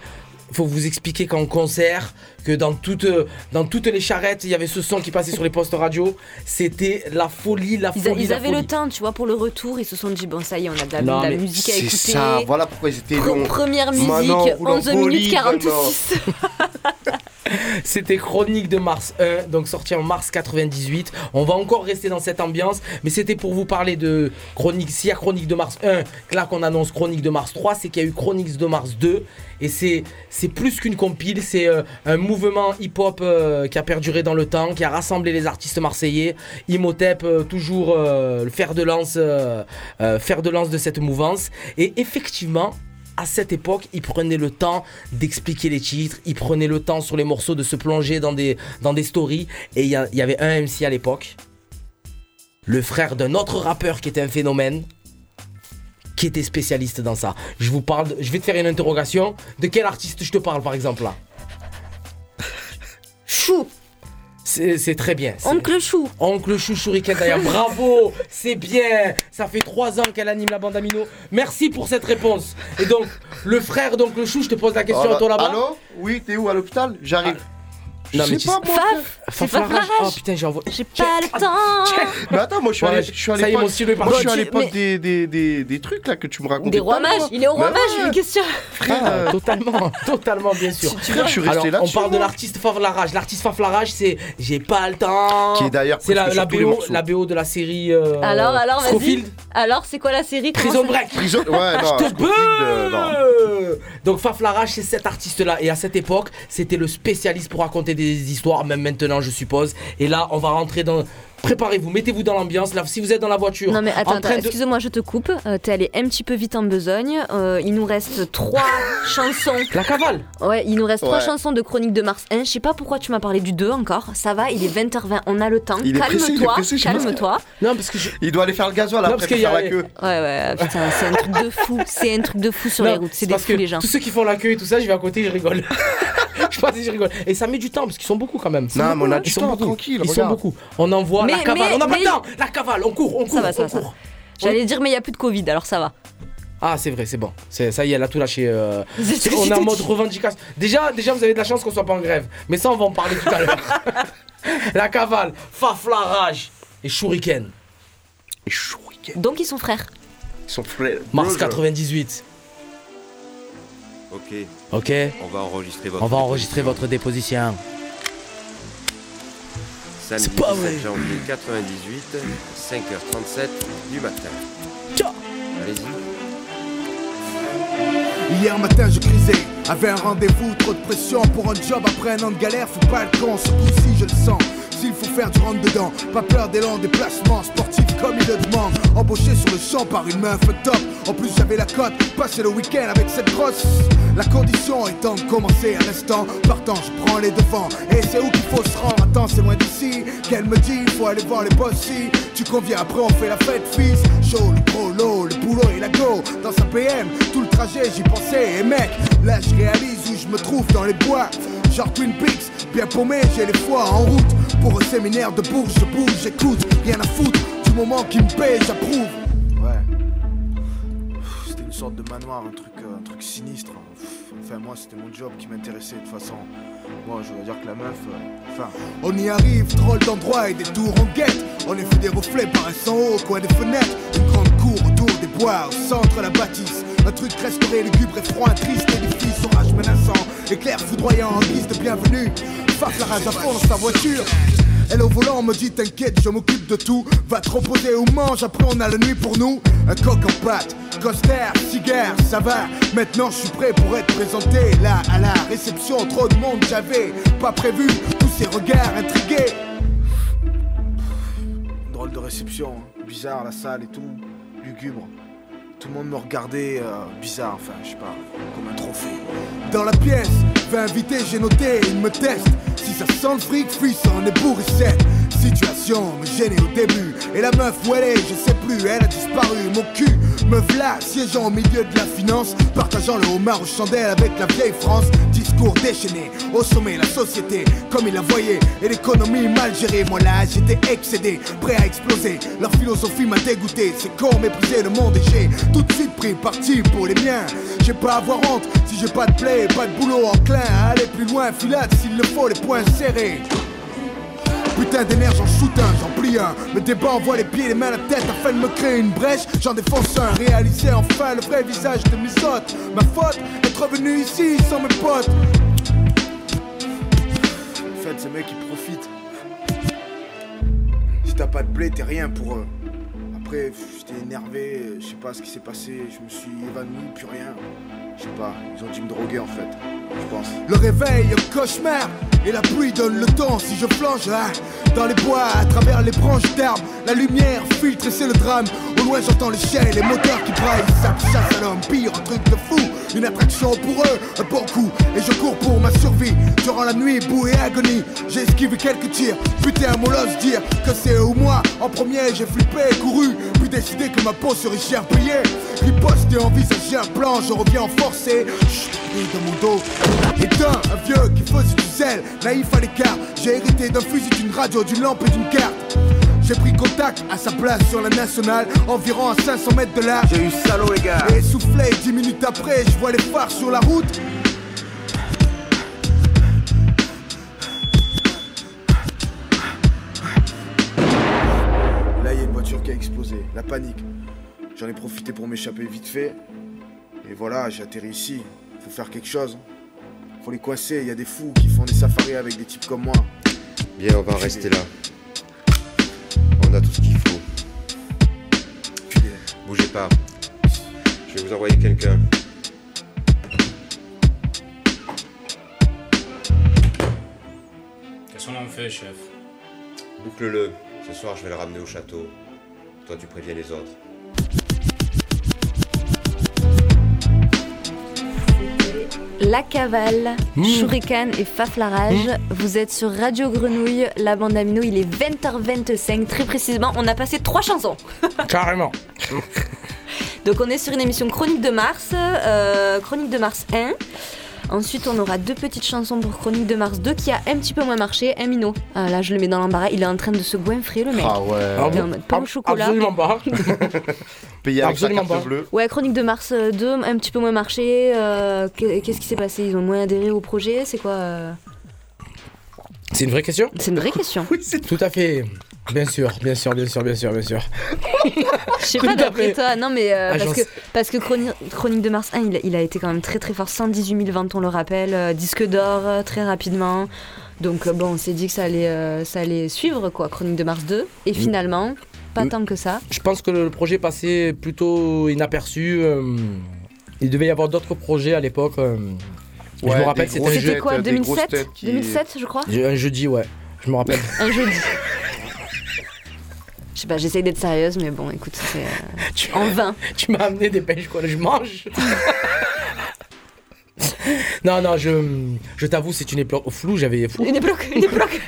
[SPEAKER 3] faut vous expliquer qu'en concert, que dans toutes, dans toutes les charrettes, il y avait ce son qui passait sur les postes radio. C'était la folie, la
[SPEAKER 6] Ils,
[SPEAKER 3] folie.
[SPEAKER 6] a- ils
[SPEAKER 3] la
[SPEAKER 6] avaient
[SPEAKER 3] folie.
[SPEAKER 6] le temps, tu vois, pour le retour. Ils se sont dit, bon, ça y est, on a de la,
[SPEAKER 3] Non,
[SPEAKER 6] de la
[SPEAKER 3] mais
[SPEAKER 6] musique à
[SPEAKER 8] C'est
[SPEAKER 6] écouter.
[SPEAKER 8] ça, voilà pourquoi ils étaient
[SPEAKER 6] Pre-. Première musique,
[SPEAKER 8] Maintenant, on roule en
[SPEAKER 6] 11 minutes
[SPEAKER 8] bolide,
[SPEAKER 6] 46.
[SPEAKER 3] C'était Chronique de Mars 1, donc sorti en mars 98. On va encore rester dans cette ambiance, mais c'était pour vous parler de Chronique. S'il y a Chronique de Mars 1, que là qu'on annonce Chronique de Mars 3, c'est qu'il y a eu Chronique de Mars 2. Et c'est, plus qu'une compile, c'est euh, un mouvement hip-hop euh, qui a perduré dans le temps, qui a rassemblé les artistes marseillais. Imhotep, euh, toujours euh, le fer de lance de cette mouvance. Et effectivement, à cette époque, ils prenaient le temps d'expliquer les titres, ils prenaient le temps sur les morceaux de se plonger dans des, dans des stories. Et il y, il avait un MC à l'époque, le frère d'un autre rappeur qui était un phénomène, qui était spécialiste dans ça. Je vous parle, je vais te faire une interrogation. De quel artiste je te parle par exemple là?
[SPEAKER 6] Chou
[SPEAKER 3] C'est très bien.
[SPEAKER 6] Oncle Chou
[SPEAKER 3] Oncle Chou Shuriken d'ailleurs, bravo, c'est bien. Ça fait trois ans qu'elle anime la bande Amino. Merci pour cette réponse. Et donc, le frère d'Oncle Chou, je te pose la question
[SPEAKER 8] Oh
[SPEAKER 3] à toi là-bas.
[SPEAKER 8] Allô? Oui, t'es où à l'hôpital? J'arrive.
[SPEAKER 3] Non,
[SPEAKER 8] Je
[SPEAKER 3] mais
[SPEAKER 8] sais pas, moi.
[SPEAKER 6] Faf,
[SPEAKER 3] Faf.
[SPEAKER 6] Larage.
[SPEAKER 3] Oh putain, j'ai envoyé.
[SPEAKER 6] J'ai pas le temps.
[SPEAKER 8] Mais attends, moi je suis
[SPEAKER 3] Ouais,
[SPEAKER 8] allé, je suis à
[SPEAKER 3] ça y est,
[SPEAKER 8] l'époque-
[SPEAKER 3] mon stylo est
[SPEAKER 8] moi, je suis à l'époque
[SPEAKER 6] Mais-
[SPEAKER 8] des, des, des, des trucs là que tu me racontais.
[SPEAKER 6] Des rois mages. Il est au roi
[SPEAKER 8] Bah
[SPEAKER 6] mage,
[SPEAKER 8] ouais.
[SPEAKER 6] mais qu'est-ce que
[SPEAKER 3] Ah, totalement, totalement, bien sûr.
[SPEAKER 8] Frère, je suis resté
[SPEAKER 3] Alors, on parle de l'artiste Faf la rage. L'artiste Faf la rage, c'est J'ai pas le temps.
[SPEAKER 8] Qui est d'ailleurs
[SPEAKER 3] C'est la, BO,
[SPEAKER 8] morceaux.
[SPEAKER 3] la BO de la série. euh,
[SPEAKER 6] Alors, alors, vas-y. Alors, c'est quoi la série
[SPEAKER 3] Prison Break.
[SPEAKER 8] Prison- ouais, non,
[SPEAKER 3] Je te
[SPEAKER 8] euh,
[SPEAKER 3] Donc Faf Larage, c'est cet artiste-là. Et à cette époque, c'était le spécialiste pour raconter des histoires, même maintenant, je suppose. Et là, on va rentrer dans. Préparez-vous, mettez-vous dans l'ambiance. Là, si vous êtes dans la voiture,
[SPEAKER 6] Non mais attends,
[SPEAKER 3] en
[SPEAKER 6] attends,
[SPEAKER 3] de-
[SPEAKER 6] excuse-moi, je te coupe. Euh, T'es allé un petit peu vite en besogne. Euh, il nous reste trois chansons.
[SPEAKER 3] La cavale
[SPEAKER 6] Ouais, il nous reste trois chansons de Chronique de Mars 1. Je sais pas pourquoi tu m'as parlé du 2 encore. Ça va, il est 20h20, on a le temps. Calme-toi, calme-toi.
[SPEAKER 3] Non, parce que je.
[SPEAKER 8] Il doit aller faire le gasoil
[SPEAKER 3] Non,
[SPEAKER 8] après
[SPEAKER 3] parce qu'il y a-
[SPEAKER 8] faire la queue.
[SPEAKER 6] Ouais, ouais, putain, c'est un truc de fou. C'est un truc de fou sur
[SPEAKER 3] Non,
[SPEAKER 6] les routes. C'est des fous
[SPEAKER 3] que
[SPEAKER 6] les gens.
[SPEAKER 3] Tous ceux qui font l'accueil et tout ça, je vais à côté, je rigole. je passe et je rigole. Et ça met du temps parce qu'ils sont beaucoup quand même. Ils sont
[SPEAKER 8] Non, mais on a du
[SPEAKER 3] Ils sont
[SPEAKER 8] temps, tranquille,
[SPEAKER 3] Ils sont beaucoup. On envoie la cavale.
[SPEAKER 6] mais-
[SPEAKER 3] on n'a pas le temps. La cavale, on court, on court.
[SPEAKER 6] Ça va, ça va. J'allais dire, mais il y a plus de Covid, alors ça va.
[SPEAKER 3] Ah, c'est vrai, c'est bon. C'est- Ça y est, elle a tout lâché. euh, On est en mode revendication. Déjà, déjà, vous avez de la chance qu'on soit pas en grève. Mais ça, on va en parler tout à l'heure. la cavale, Fafla Rage et Shuriken.
[SPEAKER 8] Et Shuriken.
[SPEAKER 6] Donc ils sont frères.
[SPEAKER 8] Son frère.
[SPEAKER 3] Mars
[SPEAKER 8] Brother.
[SPEAKER 3] 98.
[SPEAKER 15] Ok,
[SPEAKER 3] Ok
[SPEAKER 15] on va enregistrer votre.
[SPEAKER 3] On va enregistrer votre déposition.
[SPEAKER 15] Samedi
[SPEAKER 3] C'est pas
[SPEAKER 15] 17
[SPEAKER 3] vrai.
[SPEAKER 15] janvier 98, 5h37 du matin.
[SPEAKER 3] Ciao
[SPEAKER 15] Allez-y.
[SPEAKER 12] Hier matin je crisais, avait un rendez-vous, trop de pression pour un job après un an de galère, faut pas le con, ce coup-ci je le sens. S'il faut faire du rentre dedans, pas peur des longs déplacements sportifs comme il le demande. Embauché sur le champ par une meuf top. En plus j'avais la cote, passer le week-end avec cette grosse. La condition étant de commencer à l'instant, partant je prends les devants. Et c'est où qu'il faut se rendre, attends c'est loin d'ici. Qu'elle me dit, faut aller voir les boss si Tu conviens après on fait la fête fils. Chaud, le prolo, le boulot et la go. Dans sa PM, tout le trajet j'y pensais. Et mec, là je réalise où je me trouve dans les bois. Genre Twin Peaks, bien paumé, j'ai les fois en route. Pour un séminaire de bourge, je bouge, j'écoute, rien à foutre. Du moment qui me paye, j'approuve. Ouais. C'était une sorte de manoir, un truc, euh, un truc sinistre. Enfin, moi, c'était mon job qui m'intéressait de toute façon. Moi, je dois dire que la meuf, euh, enfin. On y arrive, drôle d'endroit et des tours en guette. En effet, des reflets paraissent en haut, au coin des fenêtres. Une grande cour des bois, au centre la bâtisse. Un truc restauré, lugubre et froid, triste édifice, orage menaçant. Éclair foudroyant en guise de bienvenue. Faf la rage à fond dans sa voiture. Elle au volant me dit t'inquiète je m'occupe de tout Va te reposer ou mange après on a la nuit pour nous Un coq en pâte, coster, cigare, ça va Maintenant je suis prêt pour être présenté Là à la réception trop de monde j'avais pas prévu Tous ces regards intrigués Drôle de réception, hein. bizarre la salle et tout, tout le monde me regardait euh, bizarre, enfin, je sais pas, comme un trophée. Dans la pièce, 20 invités, j'ai noté, ils me testent. Si ça sent le fric, fuis, on est bourré sec. Situation me gênait au début. Et la meuf où elle est, je sais plus, elle a disparu. Mon cul me v'là, siégeant au milieu de la finance. Partageant le homard aux chandelles avec la vieille France. Discours déchaîné, au sommet, la société, comme il la voyait. Et l'économie mal gérée, moi là, j'étais excédé, prêt à exploser. Leur philosophie m'a dégoûté, c'est con, mépriser le monde et j'ai tout de suite pris parti pour les miens. J'ai pas à avoir honte si j'ai pas de play, pas de boulot enclin à aller plus loin, filade s'il le faut, les poings serrés. Putain d'énergie, j'en shoot un, j'en plie un. Me débat, envoie les pieds, les mains, la tête afin de me créer une brèche. J'en défonce un, réaliser enfin le vrai visage de mes hôtes. Ma faute, être venu ici sans mes potes. En fait, ces mecs ils profitent. Si t'as pas de blé, t'es rien pour eux. Après, j'étais énervé, je sais pas ce qui s'est passé, je me suis évanoui, plus rien. Je sais pas, ils ont dû me droguer en fait, je pense. Le réveil, un cauchemar, et la pluie donne le temps si je flanche. ah. Dans les bois, à travers les branches d'arbres, la lumière filtre et c'est le drame. Au loin, j'entends les chiens les moteurs qui braillent. Ça chasse à l'homme, pire, un truc de fou. Une attraction pour eux, un bon coup. Et je cours pour ma survie. Durant la nuit, boue et agonie, j'ai esquivé quelques tirs. Putain, mon l'ose dire que c'est eux moi. En premier, j'ai flippé, couru, puis décidé que ma peau serait cher payée. Riposte et envisager un plan, je reviens en forcé. Chut, bruit dans mon dos. Et d'un, un vieux qui faisait du zèle, naïf à l'écart. J'ai hérité d'un fusil, d'une radio, d'une lampe et d'une carte. J'ai pris contact à sa place sur la nationale, environ à 500 mètres de là. J'ai eu salaud, les gars. Et soufflé, 10 minutes après, je vois les phares sur la route. Explosé, la panique. J'en ai profité pour m'échapper vite fait. Et voilà, j'ai atterri ici. Faut faire quelque chose. Faut les coincer, il y a des fous qui font des safaris avec des types comme moi.
[SPEAKER 15] Bien, on va rester là. On a tout ce qu'il faut. Bougez pas. Je vais vous envoyer quelqu'un.
[SPEAKER 16] Qu'est-ce qu'on en fait, chef?
[SPEAKER 15] Boucle-le. Ce soir, je vais le ramener au château. Toi, tu préviens les autres.
[SPEAKER 6] La Cavale, Shuriken et Faflarage. Vous êtes sur Radio Grenouille, la bande amino, il est 20h25, très précisément. On a passé trois chansons.
[SPEAKER 3] Carrément.
[SPEAKER 6] Donc on est sur une émission Chronique de Mars, euh, Chronique de Mars 1. Ensuite, on aura deux petites chansons pour Chronique de Mars 2 qui a un petit peu moins marché. Un minot. Ah, là, je le mets dans l'embarras. Il est en train de se goinfrer, le mec.
[SPEAKER 8] Ah ouais.
[SPEAKER 6] Il est en mode pain au chocolat.
[SPEAKER 3] Absolument pas.
[SPEAKER 8] Payé avec sa
[SPEAKER 3] Absolument
[SPEAKER 8] carte
[SPEAKER 3] pas.
[SPEAKER 8] bleue.
[SPEAKER 6] Ouais, Chronique de Mars 2, un petit peu moins marché. Euh, qu'est- Qu'est-ce qui s'est passé? Ils ont moins adhéré au projet? C'est quoi euh?
[SPEAKER 3] C'est une vraie question?
[SPEAKER 6] C'est une vraie question.
[SPEAKER 3] Tout à fait. Bien sûr, bien sûr, bien sûr, bien sûr, bien sûr.
[SPEAKER 6] Je sais pas d'après toi, non mais euh, parce que, parce que Chroni- Chronique de Mars 1, il, a- il a été quand même très très fort, 118 000 ventes, on le rappelle, euh, disque d'or euh, très rapidement. Donc euh, bon, on s'est dit que ça allait, euh, ça allait suivre quoi, Chronique de Mars 2. Et finalement, pas
[SPEAKER 3] Mm.
[SPEAKER 6] tant que ça.
[SPEAKER 3] Je pense que le projet passait plutôt inaperçu. euh, il devait y avoir d'autres projets à l'époque. euh, je me rappelle, c'était
[SPEAKER 6] quoi,
[SPEAKER 8] des grosses
[SPEAKER 6] 2007
[SPEAKER 8] têtes qui-
[SPEAKER 6] 2007 je crois?
[SPEAKER 3] Un jeudi, ouais. Je me rappelle.
[SPEAKER 6] Un jeudi. Je sais pas, j'essaye d'être sérieuse, mais bon, écoute, c'est euh, en vain.
[SPEAKER 3] tu m'as amené des pêches, quoi. Je mange. non, non, je, je t'avoue, c'est une époque floue. J'avais fou.
[SPEAKER 6] Une époque, une époque.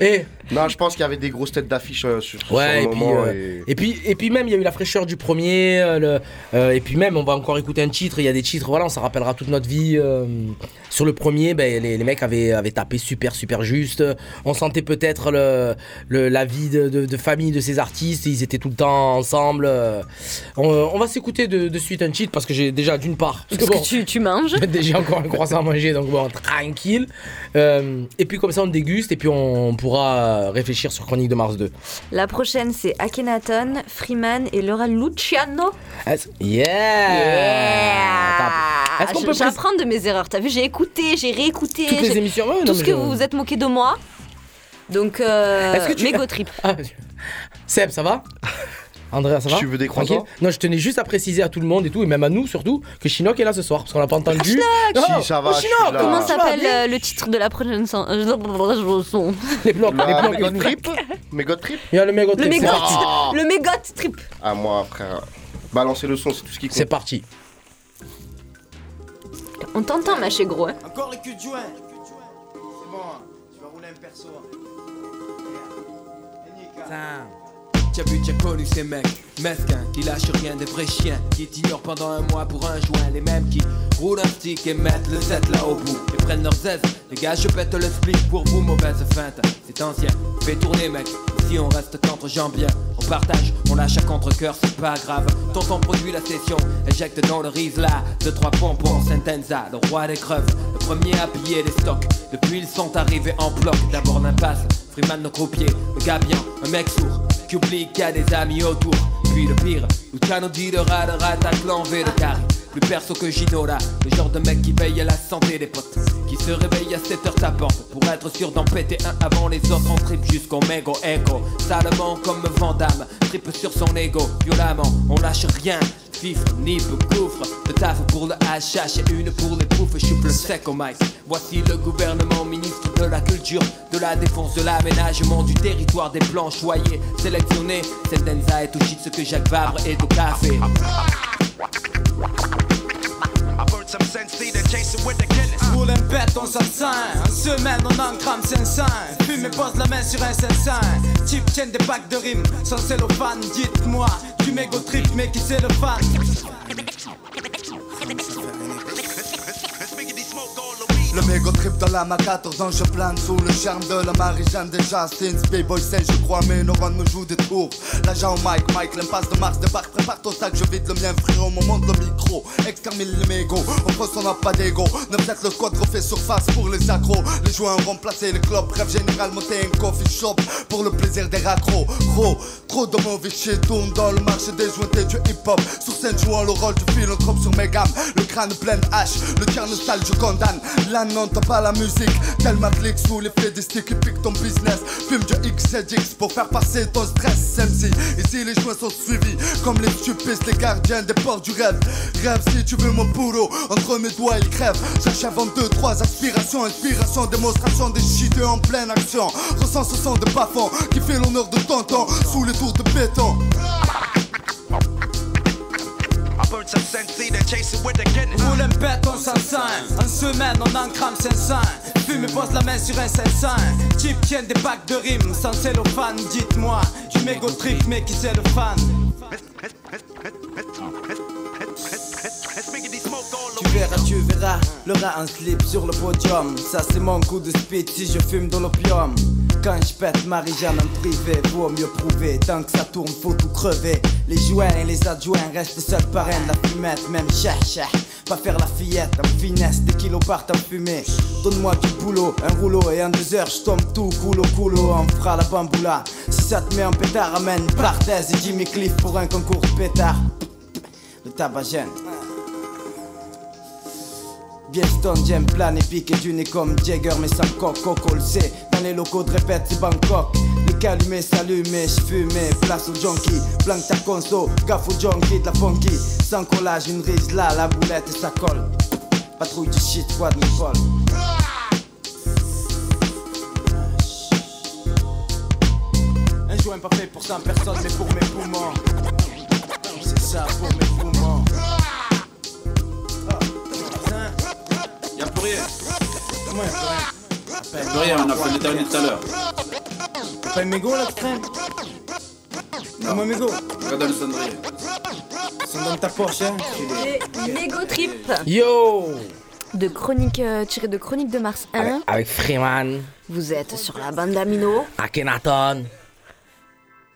[SPEAKER 3] Eh,
[SPEAKER 8] Non, je pense qu'il y avait des grosses têtes d'affiche euh, sur, sur
[SPEAKER 3] Ouais,
[SPEAKER 8] le
[SPEAKER 3] et puis,
[SPEAKER 8] moment.
[SPEAKER 3] euh,
[SPEAKER 8] et-
[SPEAKER 3] et puis et puis même il y a eu la fraîcheur du premier, euh, le- euh, et puis même on va encore écouter un titre. Il y a des titres, voilà, on s'en rappellera toute notre vie. euh, sur le premier, ben, les, les mecs avaient, avaient tapé super super juste. On sentait peut-être le, le- la vie de, de- de famille de ces artistes. Ils étaient tout le temps ensemble. On, on va s'écouter de, de suite un titre parce que j'ai déjà d'une part.
[SPEAKER 6] Parce que tu, tu manges.
[SPEAKER 3] J'ai déjà encore un croissant à manger, donc bon, tranquille. Euh, et puis comme ça, on déguste et puis on pourra réfléchir sur Chronique de Mars 2.
[SPEAKER 6] La prochaine, c'est Akhenaton, Freeman et Laura Luciano.
[SPEAKER 3] Est-ce- Yeah, Attends, Est-ce qu'on
[SPEAKER 6] Je-
[SPEAKER 3] peut
[SPEAKER 6] J'apprends de mes erreurs. T'as vu, j'ai écouté, j'ai réécouté.
[SPEAKER 3] Toutes les émissions, ouais, non,
[SPEAKER 6] tout ce que
[SPEAKER 3] je-
[SPEAKER 6] vous vous êtes moqué de moi. Donc, euh,
[SPEAKER 3] que tu-
[SPEAKER 6] mégo trip.
[SPEAKER 3] Ah, Seb, ça va? Andrea, ça va
[SPEAKER 8] Tu veux des
[SPEAKER 3] Tranquille
[SPEAKER 8] croissants
[SPEAKER 3] Non, je tenais juste à préciser à tout le monde et tout, et même à nous surtout, que Chinook est là ce soir, parce qu'on l'a pas entendu.
[SPEAKER 6] Chinook
[SPEAKER 8] Si, ça va,
[SPEAKER 3] oh,
[SPEAKER 8] je suis
[SPEAKER 3] Chinook,
[SPEAKER 8] là.
[SPEAKER 6] Comment s'appelle euh, le titre de la prochaine son-
[SPEAKER 3] Les blocs, les blocs.
[SPEAKER 8] mégot
[SPEAKER 3] les
[SPEAKER 8] trip? Mégot trip?
[SPEAKER 3] Il y a le mégot
[SPEAKER 6] Le
[SPEAKER 3] trip,
[SPEAKER 6] mégot,
[SPEAKER 3] c'est parti.
[SPEAKER 8] Ah.
[SPEAKER 6] le mégot trip.
[SPEAKER 8] Ah, moi, frère. Balancer le son, c'est tout ce qui compte.
[SPEAKER 3] C'est parti.
[SPEAKER 6] On t'entend, ma chez gros. hein.
[SPEAKER 9] Encore les culs de joint. C'est bon, hein. tu vas rouler un perso.
[SPEAKER 7] T'as vu, t'as connu ces mecs mesquins qui lâchent rien des vrais chiens qui t'ignorent pendant un mois pour un joint. Les mêmes qui roulent un stick et mettent le set là au bout et prennent leurs aises. Les gars, je pète le split pour vous, mauvaise feinte. C'est ancien, fais tourner, mec. Si on reste qu'entre gens on partage, on lâche à contre-coeur, c'est pas grave. Tonton produit la session, éjecte dans le riz là. Deux, trois pompons, Sentenza, le roi des creves. Le premier à piller les stocks. Depuis, ils sont arrivés en bloc. D'abord l'impasse, Freeman nos croupiers, le gars un mec sourd qui oublie qu'il y a des amis autour. Puis le pire, Luciano dit de rat de rat V de carré. Plus perso que Ginola, le genre de mec qui veille à la santé des potes. Qui se réveille à 7 heures tapante pour être sûr d'en péter un avant les autres. On trip jusqu'au mégo écho. Salement comme Vandame, trip sur son ego. Violemment, on lâche rien. Fifre, nip, gouffre, le taf pour le HH et une pour les poufs, plus sec au mic. Voici le gouvernement ministre de la culture, de la défense, de l'aménagement du territoire, des plans choyés, sélectionnés. Denza et tout shit ce que Jacques Vabre et au café.
[SPEAKER 9] Roule un pète, on s'absent. En semaine, on en crame 500. Fume et pose la main sur un 500. Type tienne des packs de rimes sans cellophane. Dites-moi, du mégo trip, mais qui c'est le fan?
[SPEAKER 13] Le mégot trip dans la ma 14 ans, je plane sous le charme de la Marie-Jeanne des Justins. B-boy sait, je crois, mes neurones me jouent des tours. L'agent Mike, Mike, l'impasse de Mars débarque, prépare ton sac, je vide le mien, frérot, mon monde le micro. Extermine les mégots, on pense on n'a pas d'ego. Ne peut-être le code refait surface pour les accros. Les joints remplacés, les clubs, bref, général, monter un coffee shop pour le plaisir des raccros. Gros, trop de mauvais shit tourne dans le marché des jointés du hip-hop. Sur scène, jouant le rôle du philanthrope sur mes gammes. Le crâne plein de hache, le tien sale, je condamne. Non, t'as pas la musique. Tel Matrix sous l'effet des sticks qui piquent ton business. Fume du XZX pour faire passer ton stress, MC. Ici, les joints sont suivis comme les stupides, les gardiens des portes du rêve. Rêve si tu veux mon boulot, entre mes doigts, il crève. Cherche avant deux, trois aspirations, inspiration, démonstration des shit en pleine action. Ressens ce son de bafon qui fait l'honneur de tonton sous les tours de béton.
[SPEAKER 9] Roule un pète, on s'en En semaine, on en crame 500. Fume et pose la main sur un 500. Type tient des packs de rimes sans cellophane. Dites-moi, du trip, mais qui c'est le fan? Verras, le rat en slip sur le podium. Ça, c'est mon coup de speed si je fume de l'opium. Quand je pète Marie-Jeanne en privé, vaut mieux prouver. Tant que ça tourne, faut tout crever. Les joints et les adjoints restent seuls parrains de la fumette, même cher, Pas faire la fillette en finesse, des kilos partent en fumée. Donne-moi du boulot, un rouleau et en deux heures, je tombe tout coulo coulo. On fera la bamboula. Si ça te met en pétard, amène Barthez et Jimmy Cliff pour un concours pétard. Le. Bien stone, j'aime plan épique et du nez comme Jagger mais sans coco le sait Dans les locaux de répète c'est Bangkok. Les calumés s'allumés, j'fumais, place au junkie Blanc ta conso, gaffe au junkie de la funky. Sans collage, une rise là, la boulette et ça colle. Patrouille du shit, quoi de m'épaule Un joint pas fait pour 100 personnes mais pour mes poumons. C'est ça pour mes poumons
[SPEAKER 16] Y'a plus rien.
[SPEAKER 9] Comment y'a plus rien?
[SPEAKER 16] Plus rien, on a fait le dernier tout à l'heure.
[SPEAKER 9] T'as pas un mégot là que tu traînes Donne-moi un mégot.
[SPEAKER 16] Regarde dans le cendrier.
[SPEAKER 9] Ils sont dans ta poche, hein
[SPEAKER 6] Les mégo trip
[SPEAKER 3] Yo
[SPEAKER 6] de chronique euh, tiré de Chronique de Mars 1.
[SPEAKER 3] Avec Freeman,
[SPEAKER 6] Vous êtes sur la bande d'Amino.
[SPEAKER 3] Akhenaton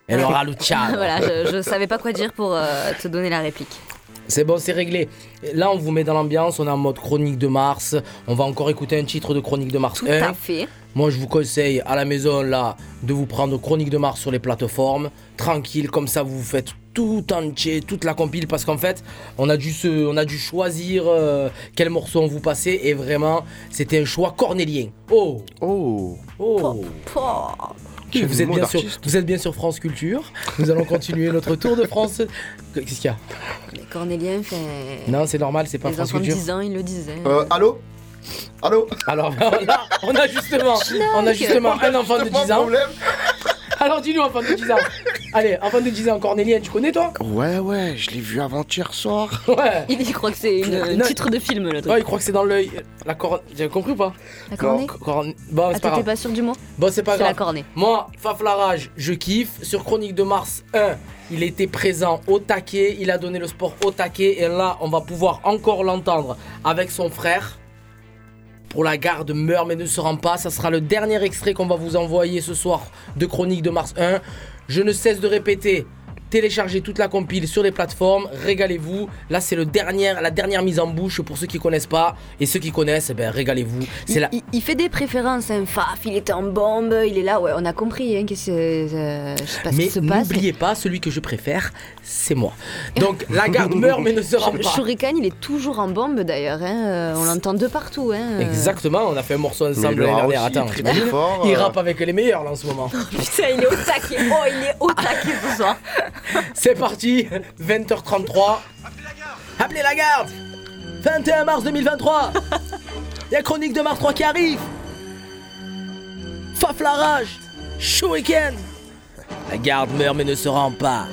[SPEAKER 3] et Laura Luciano.
[SPEAKER 6] voilà, je, je savais pas quoi dire pour euh, te donner la réplique.
[SPEAKER 3] C'est bon, c'est réglé. Là, on vous met dans l'ambiance, on est en mode chronique de Mars. On va encore écouter un titre de chronique de Mars
[SPEAKER 6] Tout
[SPEAKER 3] 1.
[SPEAKER 6] à fait.
[SPEAKER 3] Moi, je vous conseille à la maison, là, de vous prendre chronique de Mars sur les plateformes. Tranquille, comme ça, vous vous faites tout entier, toute la compile. Parce qu'en fait, on a dû, se, on a dû choisir euh, quel morceau on vous passait. Et vraiment, c'était un choix cornélien. Oh
[SPEAKER 5] Oh
[SPEAKER 3] Oh
[SPEAKER 5] Quel
[SPEAKER 3] vous êtes, bien sur, vous êtes bien sur France Culture. Nous allons continuer notre tour de France. Qu'est-ce qu'il y a?
[SPEAKER 6] Les Cornéliens, fait.
[SPEAKER 3] Non, c'est normal, c'est pas
[SPEAKER 6] Les
[SPEAKER 3] France
[SPEAKER 6] enfants de
[SPEAKER 3] Culture.
[SPEAKER 6] 10 ans, ils le disaient.
[SPEAKER 8] Euh, allô? Allô?
[SPEAKER 3] Alors là, on a justement, on a justement un enfant de 10 ans. Alors dis-nous, enfant de 10 ans. Allez, enfant de 10 ans, Cornélien, tu connais toi
[SPEAKER 5] Ouais, ouais, je l'ai vu avant-hier soir.
[SPEAKER 3] Ouais.
[SPEAKER 6] Il, il croit que c'est une- un
[SPEAKER 3] Non.
[SPEAKER 6] titre de film, le truc.
[SPEAKER 3] Ouais, il croit que c'est dans l'œil. La corne. J'avais compris ou pas
[SPEAKER 6] La cornée
[SPEAKER 3] Co- corne- Bon,
[SPEAKER 6] Ah,
[SPEAKER 3] c'est pas grave.
[SPEAKER 6] pas sûr du mot
[SPEAKER 3] Bon, c'est pas
[SPEAKER 6] C'est
[SPEAKER 3] grave.
[SPEAKER 6] la cornée.
[SPEAKER 3] Moi, Faflarage, je kiffe. Sur Chronique de Mars 1, il était présent au taquet. Il a donné le sport au taquet. Et là, on va pouvoir encore l'entendre avec son frère. Pour la garde meurt mais ne se rend pas. Ça sera le dernier extrait qu'on va vous envoyer ce soir de Chronique de Mars 1. Je ne cesse de répéter. Téléchargez toute la compile sur les plateformes, régalez-vous. Là, c'est le dernier, la dernière mise en bouche pour ceux qui connaissent pas. Et ceux qui connaissent, eh ben, régalez-vous. C'est la...
[SPEAKER 6] Il, il fait des préférences, un faf, il était en bombe, il est là, ouais, on a compris, hein, que euh, je sais pas ce
[SPEAKER 3] Mais
[SPEAKER 6] qui se passe.
[SPEAKER 3] n'oubliez pas, celui que je préfère, c'est moi. Donc la garde meurt mais ne se rend pas.
[SPEAKER 6] Shuriken, il est toujours en bombe d'ailleurs, hein, euh, on l'entend de partout. Hein, euh.
[SPEAKER 3] Exactement, on a fait un morceau ensemble
[SPEAKER 5] le
[SPEAKER 3] l'année dernière.
[SPEAKER 5] aussi,
[SPEAKER 3] Attends,
[SPEAKER 5] très
[SPEAKER 3] t'imagines
[SPEAKER 5] fort,
[SPEAKER 3] il rappe avec les meilleurs là en ce moment.
[SPEAKER 6] Putain, il est au taquet, oh, il est au taquet ce soir.
[SPEAKER 3] C'est parti, 20h33. Appelez la garde. 21 mars 2023 Il y a Chronique de Mars 3 qui arrive. Faf la rage. Shuriken La garde meurt mais ne se rend pas.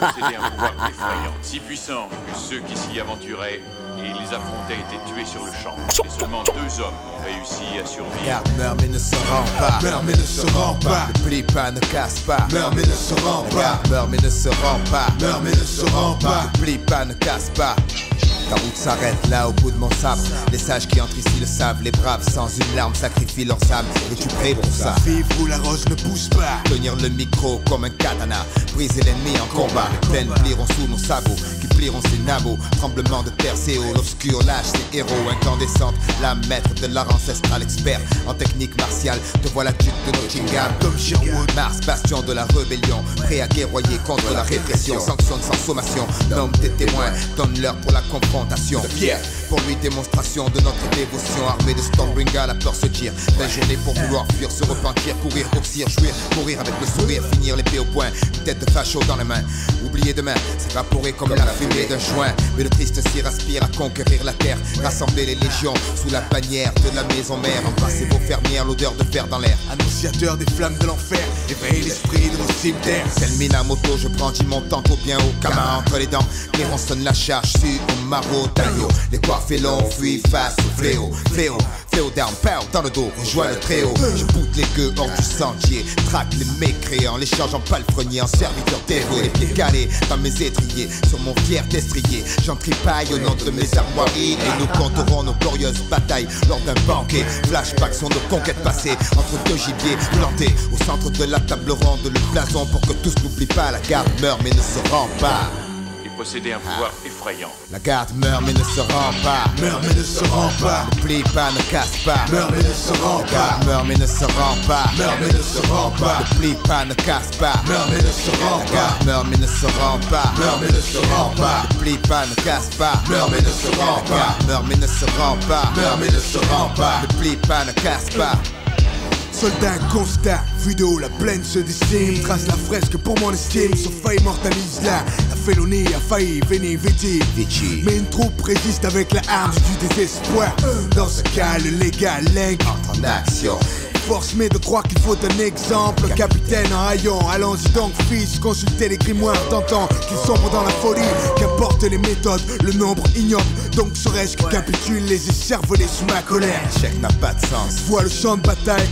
[SPEAKER 11] Possédait un pouvoir effrayant, si puissant que ceux qui s'y aventuraient et les affrontaient étaient tués sur le champ. Et seulement deux hommes ont réussi à survivre.
[SPEAKER 4] Garde meurt mais ne se rend pas. Meurt mais ne se rend pas. Ne plie pas, ne casse pas. Meurt mais ne se rend pas. Meurt mais ne se rend pas. Meurt mais ne se rend pas. Ne plie pas, ne casse pas. La route s'arrête là au bout de mon sabre. Les sages qui entrent ici le savent, les braves sans une larme sacrifient leurs âmes. Es-tu prêt pour ça
[SPEAKER 12] Vivre où la rose ne pousse pas.
[SPEAKER 4] Tenir le micro comme un katana, briser l'ennemi en combat. Les plaines plieront sous nos sabots, qui plieront ses nabots. Tremblement de terre, c'est haut, l'obscur lâche ses héros incandescentes. La maître de l'art ancestral, expert en technique martiale. Te voilà duc de Nottingham, comme Sherwood. Mars, bastion de la rébellion, prêt à guerroyer contre la répression. Sanctionne sans sommation, nomme tes témoins, donne-leur pour la confrontation. Fier pour lui, démonstration de notre dévotion. Armée de Stormbringer, la peur se tire. Belle journée pour vouloir fuir, se repentir, courir, oxyre, jouir, mourir avec le sourire, finir l'épée au poing, une tête de facho dans les mains. Oublier demain, s'évaporer comme la fumée d'un joint. Mais le triste cire aspire à conquérir la terre, rassembler les légions sous la bannière de la maison mère. Embrasser vos fermières, l'odeur de fer dans l'air.
[SPEAKER 12] Annonciateur des flammes de l'enfer, éveille l'esprit de nos cimetières.
[SPEAKER 4] Tel Minamoto, je brandis mon tango bien haut, Kama entre les dents. Sonne la charge, su au maro, Dario. Les coiffés longs fuient face au fléau. Fléau, fléau d'armes, pow, dans le dos, rejoins le tréau. Je boute les gueux hors du sentier, traque les mécréants, les change en palefrenier, en serviteur dévoué. Les pieds calés dans mes étriers, sur mon fier destrier. J'en tripaille au nom de mes armoiries et nous compterons nos glorieuses batailles lors d'un banquet. Flashbacks sont nos conquêtes passées entre deux gibiers plantés au centre de la table ronde. Le blason pour que tous n'oublient pas, la garde meurt mais ne se rend pas.
[SPEAKER 11] Il possédait un pouvoir effrayant.
[SPEAKER 4] La garde meurt mais ne se rend pas.
[SPEAKER 12] Meurt mais ne se rend pas.
[SPEAKER 4] Ne plie pas, ne casse pas.
[SPEAKER 12] Meurt mais ne se rend
[SPEAKER 4] La
[SPEAKER 12] pas.
[SPEAKER 4] garde meurt mais ne se rend pas.
[SPEAKER 12] Meurt mais ne se rend pas.
[SPEAKER 4] Ne plie pas, ne casse pas.
[SPEAKER 12] Meurt mais ne se rend
[SPEAKER 4] La
[SPEAKER 12] pas.
[SPEAKER 4] garde meurt mais ne se rend pas.
[SPEAKER 12] Meurt mais ne se rend pas.
[SPEAKER 4] Ne plie pas, ne casse pas.
[SPEAKER 12] Meurt mais ne se rend
[SPEAKER 4] La
[SPEAKER 12] pas.
[SPEAKER 4] meurt mais ne se rend pas.
[SPEAKER 12] Meurt mais ne se rend pas.
[SPEAKER 4] Ne plie pas, ne casse pas.
[SPEAKER 12] Soldat constat, haut, la plaine se dessine. Trace la fresque pour mon estime, sauf faille immortalise là. La félonie a failli, veni, viti. Mais une troupe résiste avec la arme du désespoir. Dans ce cas, le légal
[SPEAKER 4] Entre en action.
[SPEAKER 12] Force mais de croire qu'il faut un exemple Capitaine en haillons, allons-y donc fils Consultez les grimoires tentant qu'ils sombrent dans la folie Qu'importe les méthodes, le nombre ignoble Donc serait-ce que capitulent les écervelés sous ma colère
[SPEAKER 4] L'échec n'a pas de sens.
[SPEAKER 12] Vois le champ de bataille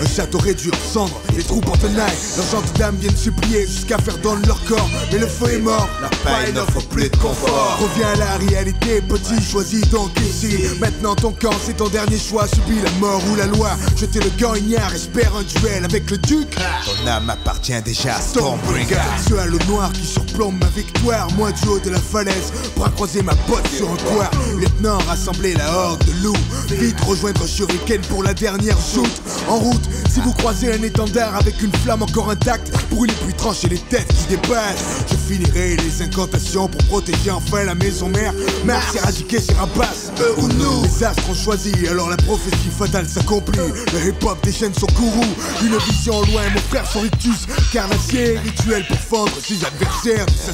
[SPEAKER 12] un château réduit en cendres, les troupes en tenaille Leurs gentes dames viennent supplier jusqu'à faire don de leur corps Mais le feu est mort,
[SPEAKER 4] La paille n'offre plus de confort.
[SPEAKER 12] Reviens à la réalité, petit, choisis donc ici. Maintenant ton camp, c'est ton dernier choix. Subis la mort ou la loi. Jeter le gant ignare, espère un duel avec le duc.
[SPEAKER 4] Ton âme appartient déjà à Stormbringer.
[SPEAKER 12] Ce halo noir qui surplombe ma victoire. Moi du haut de la falaise, bras croisés, ma botte sur un toit. Lieutenant, rassembler la horde de loups. Vite rejoindre Shuriken pour la dernière joute. En route, si vous croisez un étendard avec une flamme encore intacte, brûlez puis tranchez les têtes qui dépassent. Je finirai les incantations pour protéger enfin la maison mère. Mars éradiquer ses rapaces, eux ou nous. Les astres ont choisi, alors la prophétie fatale s'accomplit. Le hip-hop déchaîne son courroux. Une vision loin, mon frère son rictus. Carnassier, rituel pour fendre ses adversaires de sa.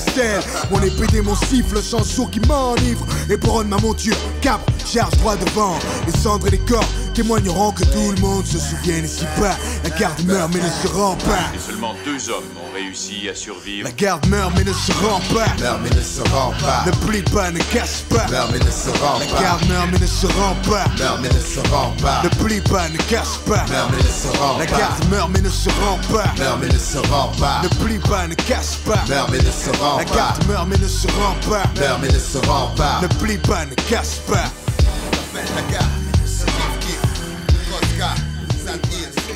[SPEAKER 12] Mon épée démon siffle, chant sourd qui m'enivre. Ma monture, cap, charge droit devant. Les cendres et les corps témoigneront que tout le monde se souvienne ici pas. La garde meurt mais ne se rend pas.
[SPEAKER 11] Et seulement deux hommes ont réussi à survivre.
[SPEAKER 12] La garde meurt mais ne se rend pas.
[SPEAKER 4] Meurt mais ne se rend pas.
[SPEAKER 12] Ne plie pas, ne casse pas.
[SPEAKER 4] Meurt mais ne se rend
[SPEAKER 12] La
[SPEAKER 4] pas.
[SPEAKER 12] garde meurt mais ne se rend pas.
[SPEAKER 4] Meurt mais ne se rend pas.
[SPEAKER 12] Ne plie pas, ne casse pas.
[SPEAKER 4] Meurt mais ne se rend
[SPEAKER 12] La
[SPEAKER 4] pas.
[SPEAKER 12] garde meurt mais ne se rend pas.
[SPEAKER 4] Meurt mais ne se rend pas.
[SPEAKER 12] Ne plie pas, ne casse pas.
[SPEAKER 4] Meurt mais ne se rend
[SPEAKER 12] La
[SPEAKER 4] pas.
[SPEAKER 12] garde meurt mais ne se rend pas.
[SPEAKER 4] Meurt mais ne se rend pas.
[SPEAKER 12] Ne plie pas, ne casse pas.
[SPEAKER 4] La garde,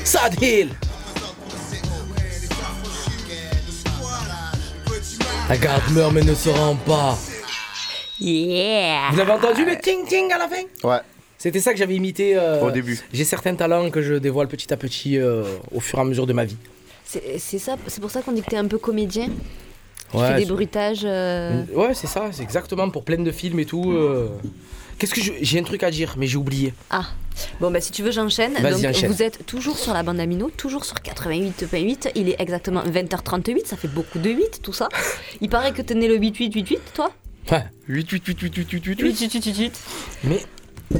[SPEAKER 4] Sad Hill
[SPEAKER 3] La garde meurt mais ne se rend pas.
[SPEAKER 6] Yeah
[SPEAKER 3] Vous l'avez entendu le ting ting à la fin?
[SPEAKER 8] Ouais.
[SPEAKER 3] C'était ça que j'avais imité. euh,
[SPEAKER 8] Au début.
[SPEAKER 3] J'ai certains talents que je dévoile petit à petit euh, au fur et à mesure de ma vie.
[SPEAKER 6] C'est ça, c'est pour ça qu'on dit que t'es un peu comédien. Tu
[SPEAKER 3] Ouais,
[SPEAKER 6] fais des bruitages. euh,
[SPEAKER 3] Ouais, c'est ça, c'est exactement pour plein de films et tout. Qu'est-ce que je- j'ai un truc à dire, mais j'ai oublié.
[SPEAKER 6] Ah, bon, bah si tu veux, j'enchaîne.
[SPEAKER 3] Vas-y,
[SPEAKER 6] Donc,
[SPEAKER 3] enchaîne.
[SPEAKER 6] vous êtes toujours sur la bande Amino, toujours sur 88.8. Il est exactement 20h38, ça fait beaucoup de 8, tout ça. Il paraît que t'es né le 8-8-8-8, toi?
[SPEAKER 3] Ouais. 8, 8, 8, 8, 8, 8, 8, 8.
[SPEAKER 6] 8-8-8-8.
[SPEAKER 3] Mais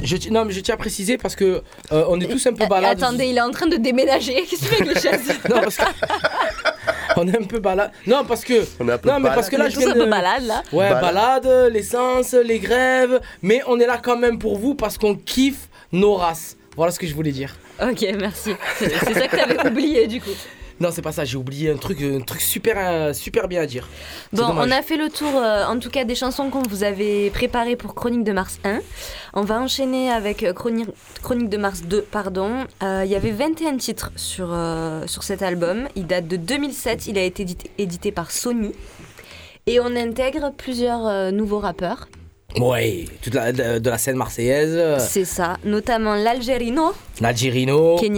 [SPEAKER 3] je, non, mais je tiens à préciser parce que euh, on est tous un peu balades.
[SPEAKER 6] Attendez, il est en train de déménager. Qu'est-ce que tu fais avec les chaises
[SPEAKER 3] Non, parce que. on est un peu balade. Non, parce que.
[SPEAKER 8] On est un peu
[SPEAKER 3] non, mais parce que là,
[SPEAKER 6] On est
[SPEAKER 3] je
[SPEAKER 6] tous
[SPEAKER 3] viens
[SPEAKER 6] un peu
[SPEAKER 3] de-
[SPEAKER 6] malades, là.
[SPEAKER 3] Ouais,
[SPEAKER 8] Balade.
[SPEAKER 3] balade, l'essence, les grèves. Mais on est là quand même pour vous parce qu'on kiffe nos races. Voilà ce que je voulais dire.
[SPEAKER 6] Ok, merci. C'est c'est ça que t'avais oublié, du coup.
[SPEAKER 3] Non, c'est pas ça, j'ai oublié un truc, un truc super, euh, super bien à dire.
[SPEAKER 6] Bon, on a fait le tour, euh, en tout cas, des chansons qu'on vous avait préparées pour Chronique de Mars 1. On va enchaîner avec euh, Chronique, Chronique de Mars 2, pardon. Euh, Il y avait 21 titres sur, euh, sur cet album. Il date de 2007. Il a été édité, édité par Sony. Et on intègre plusieurs nouveaux rappeurs.
[SPEAKER 3] Ouais, toute la, de, de la scène marseillaise. euh,
[SPEAKER 6] C'est ça, notamment l'Algérino,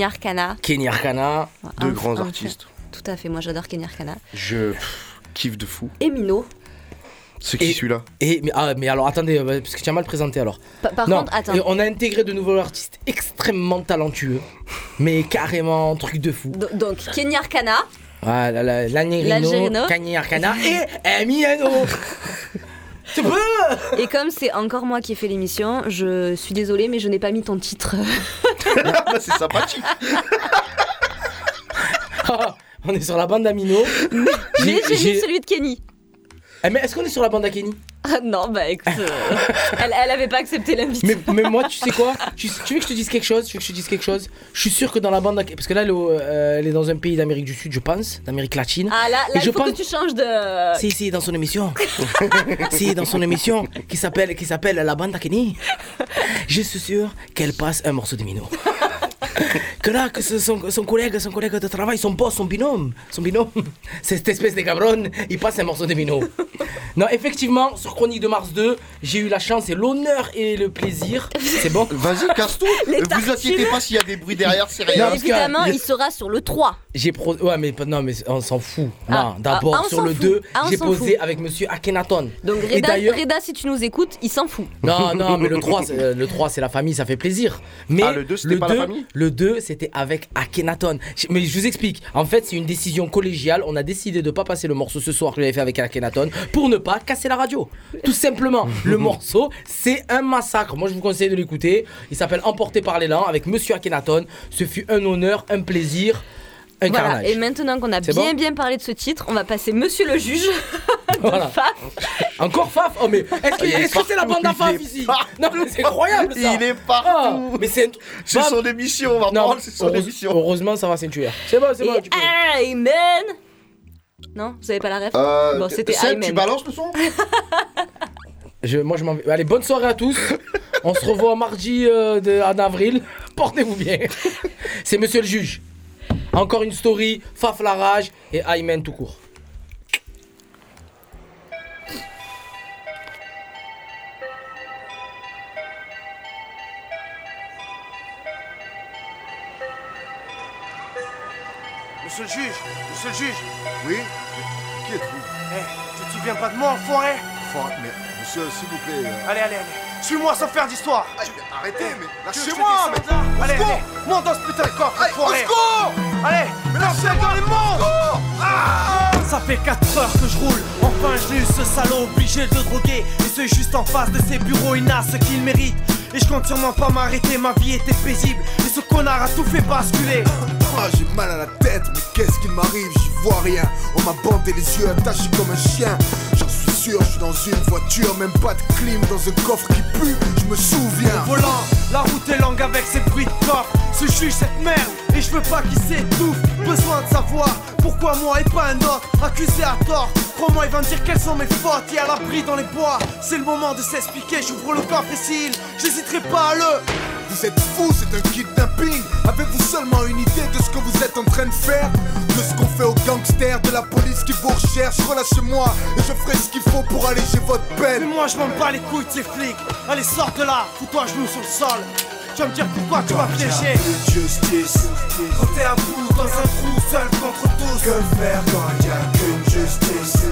[SPEAKER 6] Arcana.
[SPEAKER 3] Kenny Arcana.
[SPEAKER 5] Deux grands artistes.
[SPEAKER 6] Tout à fait, moi j'adore Kenny Arcana.
[SPEAKER 5] Je pff, kiffe de fou.
[SPEAKER 6] Et Mino.
[SPEAKER 5] C'est qui celui-là
[SPEAKER 3] Et mais, ah, mais alors attendez, euh, parce que tu as mal présenté alors.
[SPEAKER 6] Pa- par
[SPEAKER 3] non,
[SPEAKER 6] contre, attends.
[SPEAKER 3] et on a intégré de nouveaux artistes extrêmement talentueux, mais carrément truc de fou.
[SPEAKER 6] Do- Donc Kenny Arcana,
[SPEAKER 3] Ah, la, la, l'Algérino,
[SPEAKER 6] L'Algérino.
[SPEAKER 3] Kenny Arcana et Emiliano. tu peux
[SPEAKER 6] Et comme c'est encore moi qui ai fait l'émission, je suis désolée, mais je n'ai pas mis ton titre.
[SPEAKER 5] Bah, C'est sympathique.
[SPEAKER 3] Ah, On est sur la bande d'Amino.
[SPEAKER 6] mais j'ai mis celui de Kenny.
[SPEAKER 3] Eh, mais est-ce qu'on est sur la bande à Kenny?
[SPEAKER 6] Ah non, bah écoute, euh, elle, elle avait pas accepté l'invitation.
[SPEAKER 3] mais, mais moi, tu sais quoi? Tu, tu veux que je te dise quelque chose? Tu veux que je te dise quelque chose? Je suis sûr que dans la bande Parce que là, elle est, au- euh, elle est dans un pays d'Amérique du Sud, je pense, d'Amérique latine.
[SPEAKER 6] Ah là,
[SPEAKER 3] Et
[SPEAKER 6] là
[SPEAKER 3] je
[SPEAKER 6] il faut
[SPEAKER 3] pense-
[SPEAKER 6] que tu changes de.
[SPEAKER 3] Si, si, dans son émission. si, dans son émission qui s'appelle qui s'appelle La Bande à Kenny. Je suis sûr qu'elle passe un morceau de Mino. Que là, que ce- son, son collègue, son collègue de travail, son boss, son binôme, son binôme, c'est cette espèce de cabron, il passe un morceau de Mino. Non, effectivement, sur Chronique de Mars 2, j'ai eu la chance et l'honneur et le plaisir. C'est bon
[SPEAKER 5] Vas-y, casse-tout.
[SPEAKER 6] Les
[SPEAKER 5] Vous inquiétez pas s'il y a des bruits derrière, c'est
[SPEAKER 3] Non,
[SPEAKER 5] rien.
[SPEAKER 3] parce que-
[SPEAKER 6] Évidemment,
[SPEAKER 3] il
[SPEAKER 6] sera sur le 3.
[SPEAKER 3] J'ai pro... Ouais, mais non, mais on s'en fout. Non,
[SPEAKER 6] Ah,
[SPEAKER 3] d'abord
[SPEAKER 6] ah,
[SPEAKER 3] sur le
[SPEAKER 6] fout.
[SPEAKER 3] 2,
[SPEAKER 6] Ah,
[SPEAKER 3] j'ai posé
[SPEAKER 6] fout.
[SPEAKER 3] avec monsieur Akhenaton.
[SPEAKER 6] Donc
[SPEAKER 3] Et
[SPEAKER 6] Reda, Reda, si tu nous écoutes, il s'en fout.
[SPEAKER 3] Non, non, mais le 3, c'est, euh, le 3, c'est la famille, ça fait plaisir. Mais
[SPEAKER 5] Ah, le deux, c'était pas la
[SPEAKER 3] 2,
[SPEAKER 5] famille?
[SPEAKER 3] Le 2, c'était avec Akhenaton. Mais je vous explique. En fait, c'est une décision collégiale. On a décidé de pas passer le morceau ce soir que j'avais fait avec Akhenaton pour ne pas casser la radio. Tout simplement. le morceau, c'est un massacre. Moi, je vous conseille de l'écouter. Il s'appelle Emporté par l'élan avec Monsieur Akhenaton. Ce fut un honneur, un plaisir, un
[SPEAKER 6] Voilà,
[SPEAKER 3] carnage.
[SPEAKER 6] et maintenant qu'on a bien
[SPEAKER 3] bon
[SPEAKER 6] bien parlé de ce titre, on va passer Monsieur le juge.
[SPEAKER 3] Voilà. Encore Faf Oh mais est-ce que
[SPEAKER 5] est
[SPEAKER 3] c'est la bande à Faf ici Non mais c'est incroyable ça
[SPEAKER 5] Il est partout.
[SPEAKER 3] Ah, Mais c'est
[SPEAKER 5] C'est
[SPEAKER 3] Bam.
[SPEAKER 5] son émission, on va
[SPEAKER 3] Non,
[SPEAKER 5] prendre, c'est son
[SPEAKER 3] heureuse-
[SPEAKER 5] émission.
[SPEAKER 3] heureusement ça va Saint-Tuaire. C'est bon, c'est bon, tu peux.
[SPEAKER 6] Amen Non, vous avez pas la ref
[SPEAKER 5] Euh,
[SPEAKER 6] Bon, c'était
[SPEAKER 5] Seb, tu
[SPEAKER 6] Amen.
[SPEAKER 5] balances le son
[SPEAKER 3] Je, moi je m'en vais. Allez, bonne soirée à tous. On se revoit mardi euh, de, en avril. Portez-vous bien. c'est monsieur le juge. Encore une story, Faf la rage et Aymen tout court.
[SPEAKER 17] Monsieur le juge, monsieur le juge,
[SPEAKER 12] Oui Qui êtes-vous?
[SPEAKER 17] Eh, tu te souviens pas de moi, enfoiré?
[SPEAKER 12] Enfin, mais monsieur, s'il vous plaît. euh,
[SPEAKER 17] Allez, allez, allez, suis-moi sans faire d'histoire.
[SPEAKER 12] Mais Arrêtez, mais
[SPEAKER 17] que je te
[SPEAKER 12] lâchez-moi mais...
[SPEAKER 17] là Allez,
[SPEAKER 12] secours!
[SPEAKER 17] allez, monte dans ce putain de coffre,
[SPEAKER 12] Aïe,
[SPEAKER 17] enfoiré.
[SPEAKER 12] au secours!
[SPEAKER 17] Allez,
[SPEAKER 12] Mais lâchez-moi,
[SPEAKER 17] dans les mondes
[SPEAKER 12] Ah!
[SPEAKER 17] Ça fait 4 heures que je roule, enfin j'ai eu ce salaud obligé de droguer. Et c'est juste en face de ces bureaux, il n'a ce qu'il mérite Et je compte sûrement pas m'arrêter, ma vie était paisible Et ce connard a tout fait basculer
[SPEAKER 12] Ah, j'ai mal à la tête, mais qu'est-ce qu'il m'arrive? J'y vois rien. On m'a bandé les yeux attachés comme un chien. Sûr, je suis dans une voiture, même pas de clim, dans un coffre qui pue. Je me souviens.
[SPEAKER 17] Au volant, la route est longue avec ses bruits de coffre Ce juge cette merde et je veux pas qu'il s'étouffe Besoin de savoir pourquoi moi et pas un autre Accusé à tort, crois-moi il va me dire quelles sont mes fautes Et à l'abri dans les bois, c'est le moment de s'expliquer J'ouvre le coffre et s'il, j'hésiterai pas à le
[SPEAKER 12] Vous êtes fous, c'est un kidnapping. Avez-vous seulement une idée de ce que vous êtes en train de faire? La police qui vous recherche Relâchez-moi et je ferai ce qu'il faut pour alléger votre
[SPEAKER 17] Mais
[SPEAKER 12] peine.
[SPEAKER 17] moi je m'en bats les couilles de ces flics. Allez sors de là, fous-toi à genoux sur le sol. Tu vas me dire pourquoi tu m'as piégé
[SPEAKER 12] Justice.
[SPEAKER 17] Quand t'es à bout dans un trou seul contre tous.
[SPEAKER 12] Que faire quand il y a qu'une justice?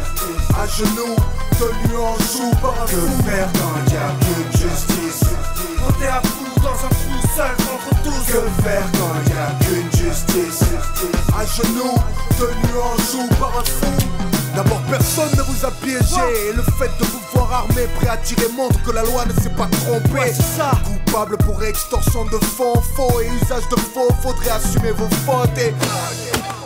[SPEAKER 12] À genoux, tenu en joue par un Que faire quand il y a qu'une justice?
[SPEAKER 17] Quand t'es à bout dans un trou seul contre tous.
[SPEAKER 12] Que faire quand il y a qu'une justice À genoux, tenu en joue par un fou. D'abord personne ne vous a piégé. Et le fait de vous voir armé prêt à tirer montre que la loi ne s'est pas trompée.
[SPEAKER 17] Ouais, c'est ça.
[SPEAKER 12] Coupable pour extorsion de fonds faux et usage de faux. Faudrait assumer vos fautes et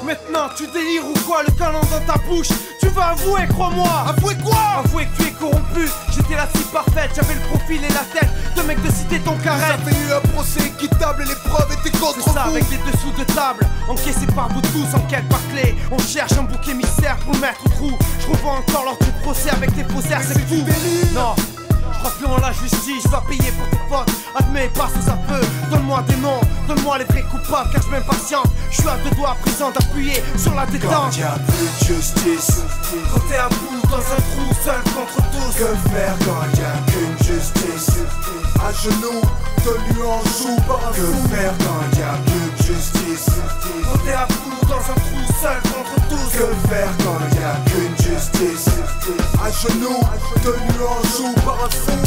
[SPEAKER 17] Maintenant tu délires ou quoi le canon dans ta bouche? Tu vas avouer, crois-moi. Avouer quoi? Avouer que tu es corrompu. J'étais la cible parfaite, j'avais le profil et la tête De mec de citer ton carré.
[SPEAKER 12] Vous avez eu un procès équitable et les preuves étaient contre
[SPEAKER 17] C'est ça
[SPEAKER 12] vous.
[SPEAKER 17] avec les dessous de table. Encaissé par vous tous, enquête par clé. On cherche un bouc émissaire pour le mettre au trou. Je revois encore lors du procès avec tes faussaires, c'est fou. Non je crois plus en la justice, je dois payer pour tes potes. Admets, passe où ça peut, donne-moi des noms Donne-moi les vrais coupables car je m'impatiente Je suis à deux doigts à présent d'appuyer sur la détente.
[SPEAKER 12] Quand y a plus de justice.
[SPEAKER 17] Quand t'es à bout dans un trou seul contre tous.
[SPEAKER 12] Que faire quand y a qu'une justice. À genoux, tenu en joue par un Que faire quand y a plus justice
[SPEAKER 17] Quand t'es à bout dans un trou seul contre tous
[SPEAKER 12] Que faire quand y a qu'une justice? À genoux, tenu en joue par un fou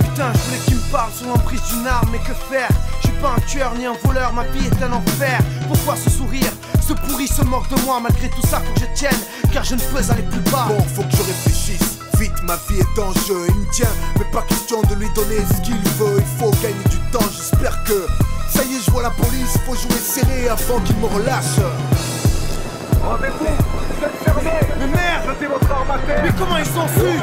[SPEAKER 17] Putain, je voulais qu'il me parle sous l'emprise d'une arme, mais que faire? Je suis pas un tueur ni un voleur, ma vie est un enfer. Pourquoi ce sourire? Ce pourri se moque de moi, malgré tout ça, faut que je tienne, car je ne peux aller plus bas.
[SPEAKER 12] Bon, faut que je réfléchisse. Vite, ma vie est en jeu, il me tient, mais pas question de lui donner ce qu'il veut. Il faut gagner du temps, j'espère que. Ça y est, je vois la police, faut jouer serré avant qu'il me relâche.
[SPEAKER 17] Rendez-vous, Mais merde, c'est votre armateur Mais comment ils sont su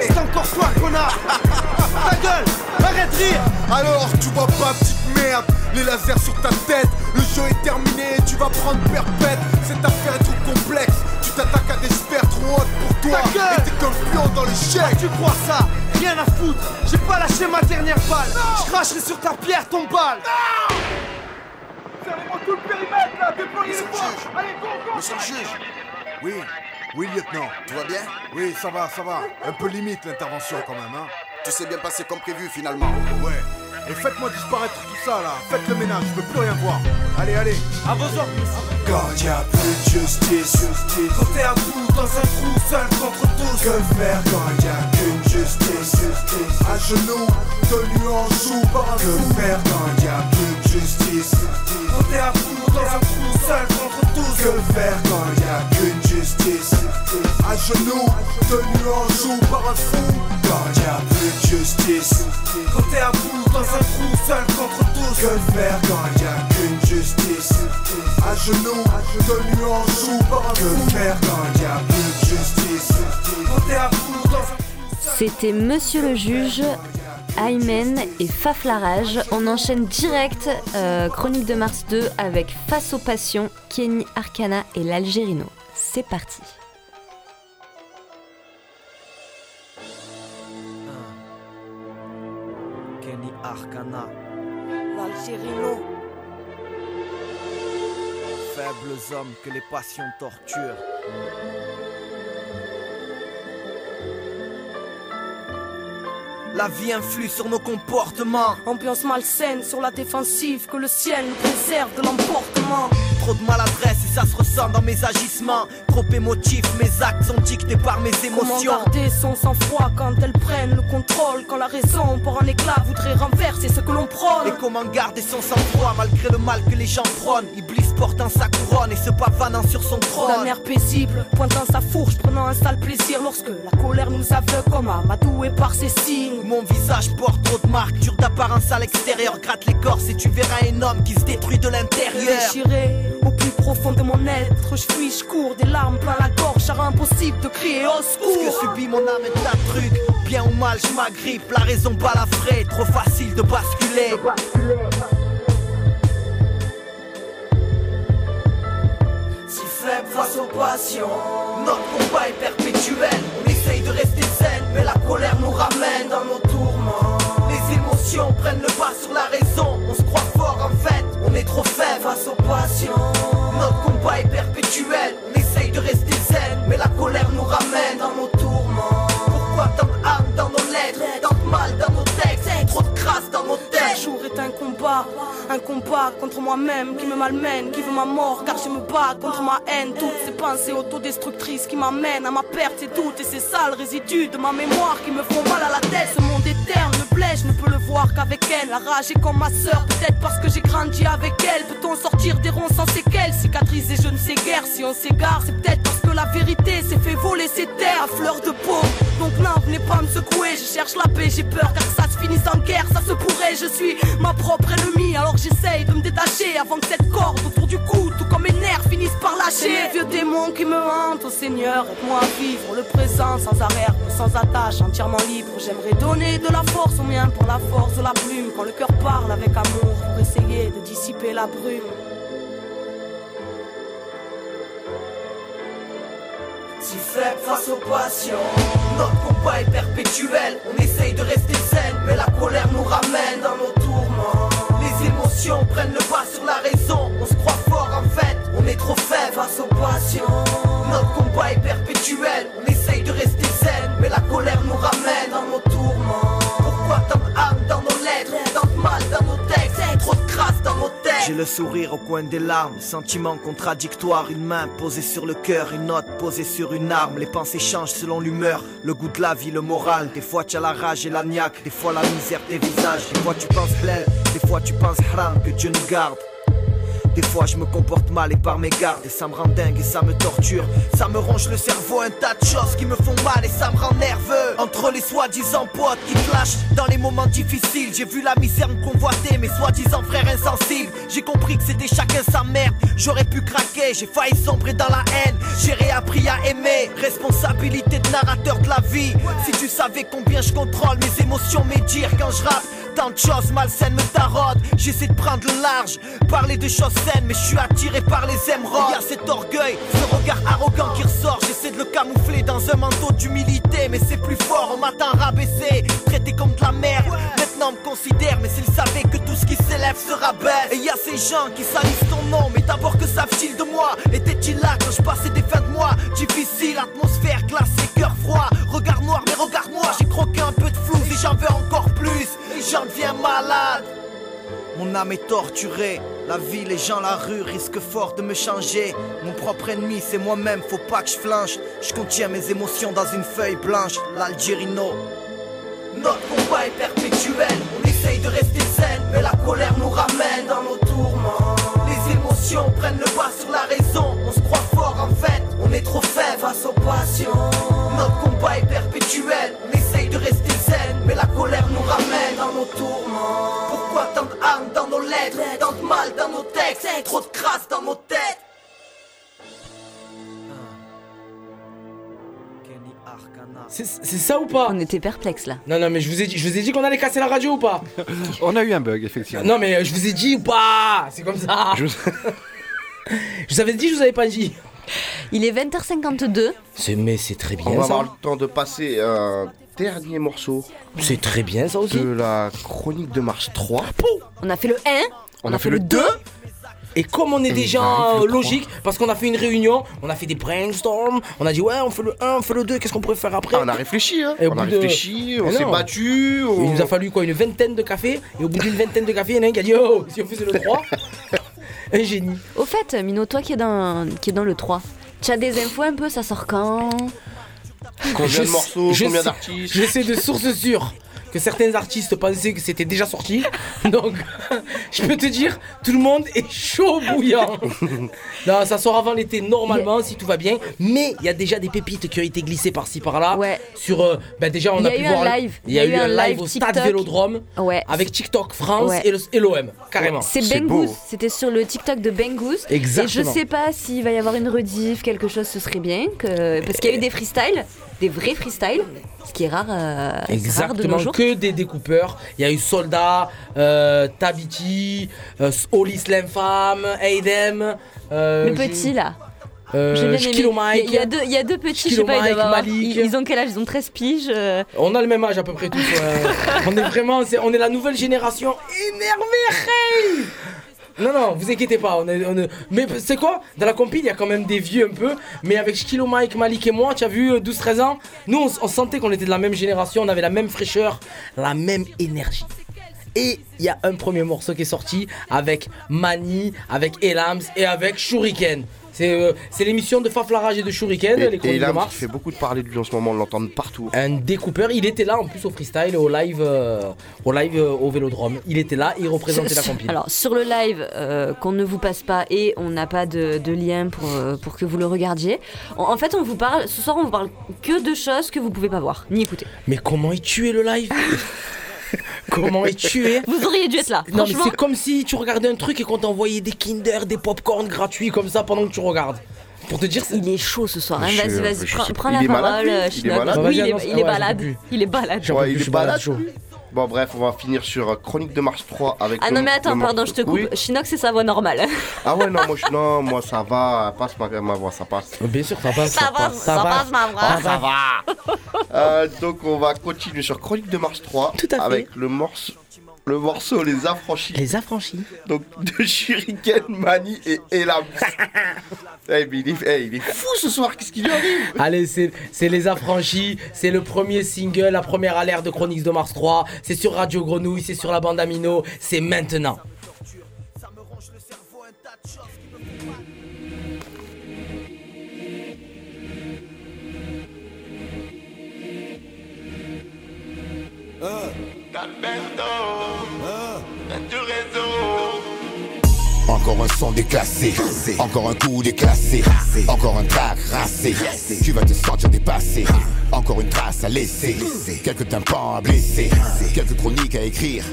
[SPEAKER 17] C'est encore toi, connard Ta gueule Arrête de rire
[SPEAKER 12] Alors, tu vois pas, petite merde, les lasers sur ta tête. Le jeu est terminé, tu vas prendre perpète. Cette affaire est trop complexe, tu t'attaques à des sphères trop hautes pour toi.
[SPEAKER 17] Ta gueule
[SPEAKER 12] Et t'es comme pion dans l'échec.
[SPEAKER 17] Tu crois ça? Rien à foutre J'ai pas lâché ma dernière balle Je cracherai sur ta pierre ton balle Serrez-moi tout le périmètre là Déployez les forces Allez, go, go
[SPEAKER 12] Monsieur le juge Oui, oui, lieutenant. Tout va bien? Oui, ça va, ça va. Un peu limite l'intervention quand même, hein.
[SPEAKER 18] Tout s'est bien passé comme prévu finalement.
[SPEAKER 12] Ouais. Et faites-moi disparaître tout ça là. Faites le ménage, je veux plus rien voir. Allez, allez.
[SPEAKER 17] À vos ordres, monsieur.
[SPEAKER 12] Quand y a plus de justice, justice.
[SPEAKER 17] Quand t'es à bout dans un trou seul contre tous.
[SPEAKER 12] Que faire quand a qu'une justice, justice À genoux, tenu en joue par un Que faire quand a plus de justice, justice
[SPEAKER 17] Quand t'es à bout dans un trou seul contre tous.
[SPEAKER 12] Que faire quand a qu'une justice, justice À genoux, tenu en joue par un fou Quand y a plus de justice,
[SPEAKER 17] Quand t'es à bout dans un trou seul contre tous
[SPEAKER 12] Que faire quand y a qu'une justice, À genoux, tenu en joue par un Que faire quand y a plus de justice,
[SPEAKER 17] Quand t'es à bout dans un
[SPEAKER 6] C'était Monsieur le juge, Aymen et Faflarage. On enchaîne direct euh, Chronique de Mars 2 avec Face aux passions, Kenny Arcana et l'Algérino. C'est parti.
[SPEAKER 19] Arcana, l'Algérino. Faibles hommes que les passions torturent. La vie influe sur nos comportements.
[SPEAKER 20] Ambiance malsaine sur la défensive, que le ciel nous préserve de l'emportement.
[SPEAKER 19] Trop de maladresse ça se ressent dans mes agissements. Trop émotif, mes actes sont dictés par mes
[SPEAKER 20] Comment
[SPEAKER 19] émotions.
[SPEAKER 20] garder son sang-froid quand elles prennent le contrôle Quand la raison, pour un éclat, voudrait renverser ce que l'on prône?
[SPEAKER 19] Et comment garder son sang-froid malgré le mal que les gens prônent? Iblis portant sa couronne et se pavanant sur son trône.
[SPEAKER 20] D'un air paisible, pointant sa fourche, prenant un sale plaisir Lorsque la colère nous aveugle comme Amadou et par ses signes.
[SPEAKER 19] Mon visage porte trop de marques, dur d'apparence à l'extérieur. Gratte l'écorce et tu verras un homme qui se détruit de l'intérieur.
[SPEAKER 20] Déchiré au plus profond de mon être, je fuis, je cours, des larmes plein la gorge, car impossible de crier au
[SPEAKER 19] Ce
[SPEAKER 20] secours.
[SPEAKER 19] que subit mon âme est un truc? Bien ou mal je m'agrippe, la raison balafrée Trop facile de basculer.
[SPEAKER 20] Si faible face aux passions,
[SPEAKER 19] Notre combat est perpétuel. On essaye de rester zen Mais la colère nous ramène dans nos Les prennent le pas sur la raison On se croit fort en fait. On est trop faible face aux passions. Notre combat est perpétuel. On essaye de rester zen Mais la colère nous ramène dans nos tourments. Pourquoi tant de haine dans nos lettres Tant de mal dans nos textes? Trop de dans
[SPEAKER 20] chaque jour est un combat, un combat contre moi-même qui me malmène, qui veut ma mort, car je me bats contre ma haine. Toutes ces pensées autodestructrices qui m'amènent à ma perte et doute, et ces sales résidus de ma mémoire qui me font mal à la tête. Ce monde est terne, me plaît, je ne peux le voir qu'avec elle. La rage est comme ma sœur, peut-être parce que j'ai grandi avec elle. Peut-on sortir des ronds sans séquelles, cicatriser je ne sais guère. Si on s'égare, c'est peut-être parce que la vérité s'est fait voler ses terres à fleur de peau. Donc non, venez pas me secouer, je cherche la paix, j'ai peur car ça se finisse en guerre, ça je suis ma propre ennemie, alors j'essaye de me détacher avant que cette corde autour du cou, tout comme mes nerfs, finisse péchés, vieux démons qui me hantent. Au Seigneur, aide-moi à vivre le présent sans arrière, sans attache, entièrement libre. J'aimerais donner de la force aux miens pour la force de la plume. Quand le cœur parle avec amour pour essayer de dissiper la brume. Si faible face aux passions, notre combat est perpétuel. On essaye de rester zen, mais la colère nous ramène dans nos tourments. Les émotions prennent le pas sur la raison. On se croit fort en fait, on est trop faible face aux passions. Notre combat est perpétuel. On essaye de rester zen, mais la colère nous ramène
[SPEAKER 19] J'ai le sourire au coin des larmes, sentiment contradictoire, une main posée sur le cœur, une autre posée sur une arme. Les pensées changent selon l'humeur, le goût de la vie, le moral. Des fois tu as la rage et la niaque, des fois la misère des visages. Des fois tu penses plein, des fois tu penses haram, que Dieu nous garde. Des fois je me comporte mal et par mes gardes Et ça me rend dingue et ça me torture. Ça me ronge le cerveau, un tas de choses qui me font mal et ça me rend nerveux. Entre les soi-disant potes qui te lâchent dans les moments difficiles J'ai vu la misère me convoiter, mes soi-disant frères insensibles. J'ai compris que c'était chacun sa merde. J'aurais pu craquer, j'ai failli sombrer dans la haine. J'ai réappris à aimer, responsabilité de narrateur de la vie. Si tu savais combien je contrôle mes émotions, mes dires quand je rappe Tant de choses malsaines me taraudent. J'essaie de prendre le large Parler de choses saines Mais je suis attiré par les émeraudes. Y'a cet orgueil, ce regard arrogant qui ressort. J'essaie de le camoufler dans un manteau d'humilité Mais c'est plus fort, on m'attend rabaissé Traité comme de la merde. Maintenant on me considère Mais s'ils savaient que tout ce qui s'élève se rabaisse Et y a ces gens qui salissent ton nom Mais d'abord que savent-ils de moi? Étaient-ils là quand je passais des est la vie, les gens, la rue risquent fort de me changer. Mon propre ennemi, c'est moi-même, faut pas que je flanche. Je contiens mes émotions dans une feuille blanche, l'Algérino. Notre combat est perpétuel, on essaye de rester zen, mais la colère nous ramène dans nos tourments. Les émotions prennent le pas sur la raison, on se croit fort en fait, on est trop faible face aux passions. Notre combat est perpétuel, on essaye de rester zen, mais la colère nous ramène dans nos tourments. Pourquoi tant tant de mal dans nos textes, trop de crasse dans nos têtes
[SPEAKER 3] C'est c'est ça ou pas?
[SPEAKER 6] On était perplexe là.
[SPEAKER 3] Non, non, mais je vous ai dit, je vous ai dit qu'on allait casser la radio ou pas?
[SPEAKER 21] On a eu un bug, effectivement.
[SPEAKER 3] Non, mais je vous ai dit ou pas? C'est comme ça.
[SPEAKER 21] Je-
[SPEAKER 3] Je vous avais dit, je vous avais pas dit.
[SPEAKER 6] Il est 20h52.
[SPEAKER 3] C'est mais c'est très bien
[SPEAKER 5] On va
[SPEAKER 3] ça.
[SPEAKER 5] avoir le temps de passer un dernier morceau.
[SPEAKER 3] C'est très bien ça aussi.
[SPEAKER 5] De la chronique de Mars 3.
[SPEAKER 6] On a fait le 1.
[SPEAKER 5] On, a, fait, le 2.
[SPEAKER 3] Et comme on est déjà euh, logique, parce qu'on a fait une réunion, on a fait des brainstorms, on a dit ouais, on fait le 1, on fait le 2, qu'est-ce qu'on pourrait faire après?
[SPEAKER 5] Ah, on a réfléchi, hein. On a
[SPEAKER 3] de-
[SPEAKER 5] réfléchi, on s'est battu. on-
[SPEAKER 3] Il nous a fallu quoi, une vingtaine de cafés, et au bout d'une vingtaine de cafés, il y en a un qui a dit oh, si on faisait le 3, un génie.
[SPEAKER 6] Au fait, Mino, toi qui est dans, qui est dans le 3, tu as des infos un peu, ça sort quand?
[SPEAKER 5] Combien de morceaux, combien d'artistes
[SPEAKER 3] Je sais de sources sûres que certains artistes pensaient que c'était déjà sorti. Donc, je peux te dire, tout le monde est chaud bouillant. non, ça sort avant l'été normalement, si tout va bien. Mais il y a déjà des pépites qui ont été glissées par-ci par-là. Sur, euh, ben déjà, on
[SPEAKER 6] y
[SPEAKER 3] a,
[SPEAKER 6] a
[SPEAKER 3] pu
[SPEAKER 6] eu un
[SPEAKER 3] voir.
[SPEAKER 6] live.
[SPEAKER 3] Il y a eu un live au stade
[SPEAKER 6] TikTok.
[SPEAKER 3] Vélodrome.
[SPEAKER 6] Ouais.
[SPEAKER 3] Avec TikTok France
[SPEAKER 6] Ouais.
[SPEAKER 3] et l'OM, carrément.
[SPEAKER 6] C'est Bengouz, c'était sur le TikTok de Bengouz.
[SPEAKER 3] Exactement.
[SPEAKER 6] Et je sais pas s'il va y avoir une rediff, quelque chose, ce serait bien. Que... Parce qu'il y a eu des freestyles, des vrais freestyles, ce qui est rare, euh, c'est rare de
[SPEAKER 3] Exactement,
[SPEAKER 6] nos jours.
[SPEAKER 3] que des découpeurs. Il y a eu Soldat, euh, Tabiti, euh, Oli Slam Fam, Aidem. euh,
[SPEAKER 6] Le petit là.
[SPEAKER 3] Euh,
[SPEAKER 6] J'ai.
[SPEAKER 3] Mike.
[SPEAKER 6] Il y, a deux, il y a deux petits, je sais pas,
[SPEAKER 3] Mike, Malik.
[SPEAKER 6] ils, ils ont quel âge? Ils ont 13 piges. euh,
[SPEAKER 3] On a le même âge à peu près tous. euh, on est vraiment, on est la nouvelle génération énervée. Non, non, vous inquiétez pas. On est, Mais c'est quoi? Dans la compil, il y a quand même des vieux un peu. Mais avec Shkilo Mike, Malik et moi, tu as vu, euh, 12-13 ans, nous, on, on sentait qu'on était de la même génération, on avait la même fraîcheur, la même énergie. Et il y a un premier morceau qui est sorti avec Mani, avec Elams et avec Shuriken. C'est euh, c'est l'émission de Faflarage et de Shuriken,
[SPEAKER 5] Et,
[SPEAKER 3] les
[SPEAKER 5] et
[SPEAKER 3] chroniques
[SPEAKER 5] il
[SPEAKER 3] de
[SPEAKER 5] a
[SPEAKER 3] Mars.
[SPEAKER 5] fait beaucoup de parler de lui en ce moment, on l'entend partout.
[SPEAKER 3] Un découpeur, il était là en plus au freestyle, au live, euh, au live euh, au Vélodrome. Il était là, il représentait la compil.
[SPEAKER 6] Alors sur le live euh, qu'on ne vous passe pas et on n'a pas de, de lien pour, euh, pour que vous le regardiez. En, en fait on vous parle, ce soir on vous parle que de choses que vous pouvez pas voir ni écouter.
[SPEAKER 3] Mais comment est tué le live? Comment est tué
[SPEAKER 6] Vous auriez dû être là.
[SPEAKER 3] Non mais c'est comme si tu regardais un truc et qu'on t'envoyait des Kinder, des popcorn gratuits comme ça pendant que tu regardes. Pour te dire,
[SPEAKER 6] Il est chaud ce soir. hein. Vas-y, vas-y,
[SPEAKER 5] je
[SPEAKER 6] prends, prends
[SPEAKER 5] il
[SPEAKER 6] la
[SPEAKER 5] malade,
[SPEAKER 6] parole, euh,
[SPEAKER 5] Il est malade?
[SPEAKER 6] Oui, il est, il est balade. Il est balade.
[SPEAKER 5] Ouais, il est balade,
[SPEAKER 3] chaud.
[SPEAKER 5] Bon, bref, on va finir sur euh, Chronique de Mars 3 avec.
[SPEAKER 6] Ah non, mais attends, pardon, je te coupe.
[SPEAKER 5] Oui.
[SPEAKER 6] Chinook, c'est sa voix normale.
[SPEAKER 5] Ah ouais, non, moi, je- non, moi ça va, passe ma, ma voix, ça passe.
[SPEAKER 3] Bien sûr, ça passe.
[SPEAKER 6] Ça va, ça passe, ma voix.
[SPEAKER 5] Ah, ça va. Euh, donc on va continuer sur Chronique de Mars 3
[SPEAKER 3] Tout à fait.
[SPEAKER 5] avec le morceau, le morceau Les Affranchis.
[SPEAKER 3] Les affranchis.
[SPEAKER 5] Donc de Shuriken, Mani et Elam. Eh, mais il, est, eh, il est fou ce soir, qu'est-ce qui lui arrive?
[SPEAKER 3] Allez, c'est c'est Les Affranchis, c'est le premier single, la première alerte de Chroniques de Mars 3, c'est sur Radio Grenouille, c'est sur la bande Amino, c'est maintenant.
[SPEAKER 4] Encore un son déclassé, encore un coup déclassé, encore un track racé. Tu vas te sentir dépassé, encore une trace à laisser, quelques tympans à blesser, quelques chroniques à écrire,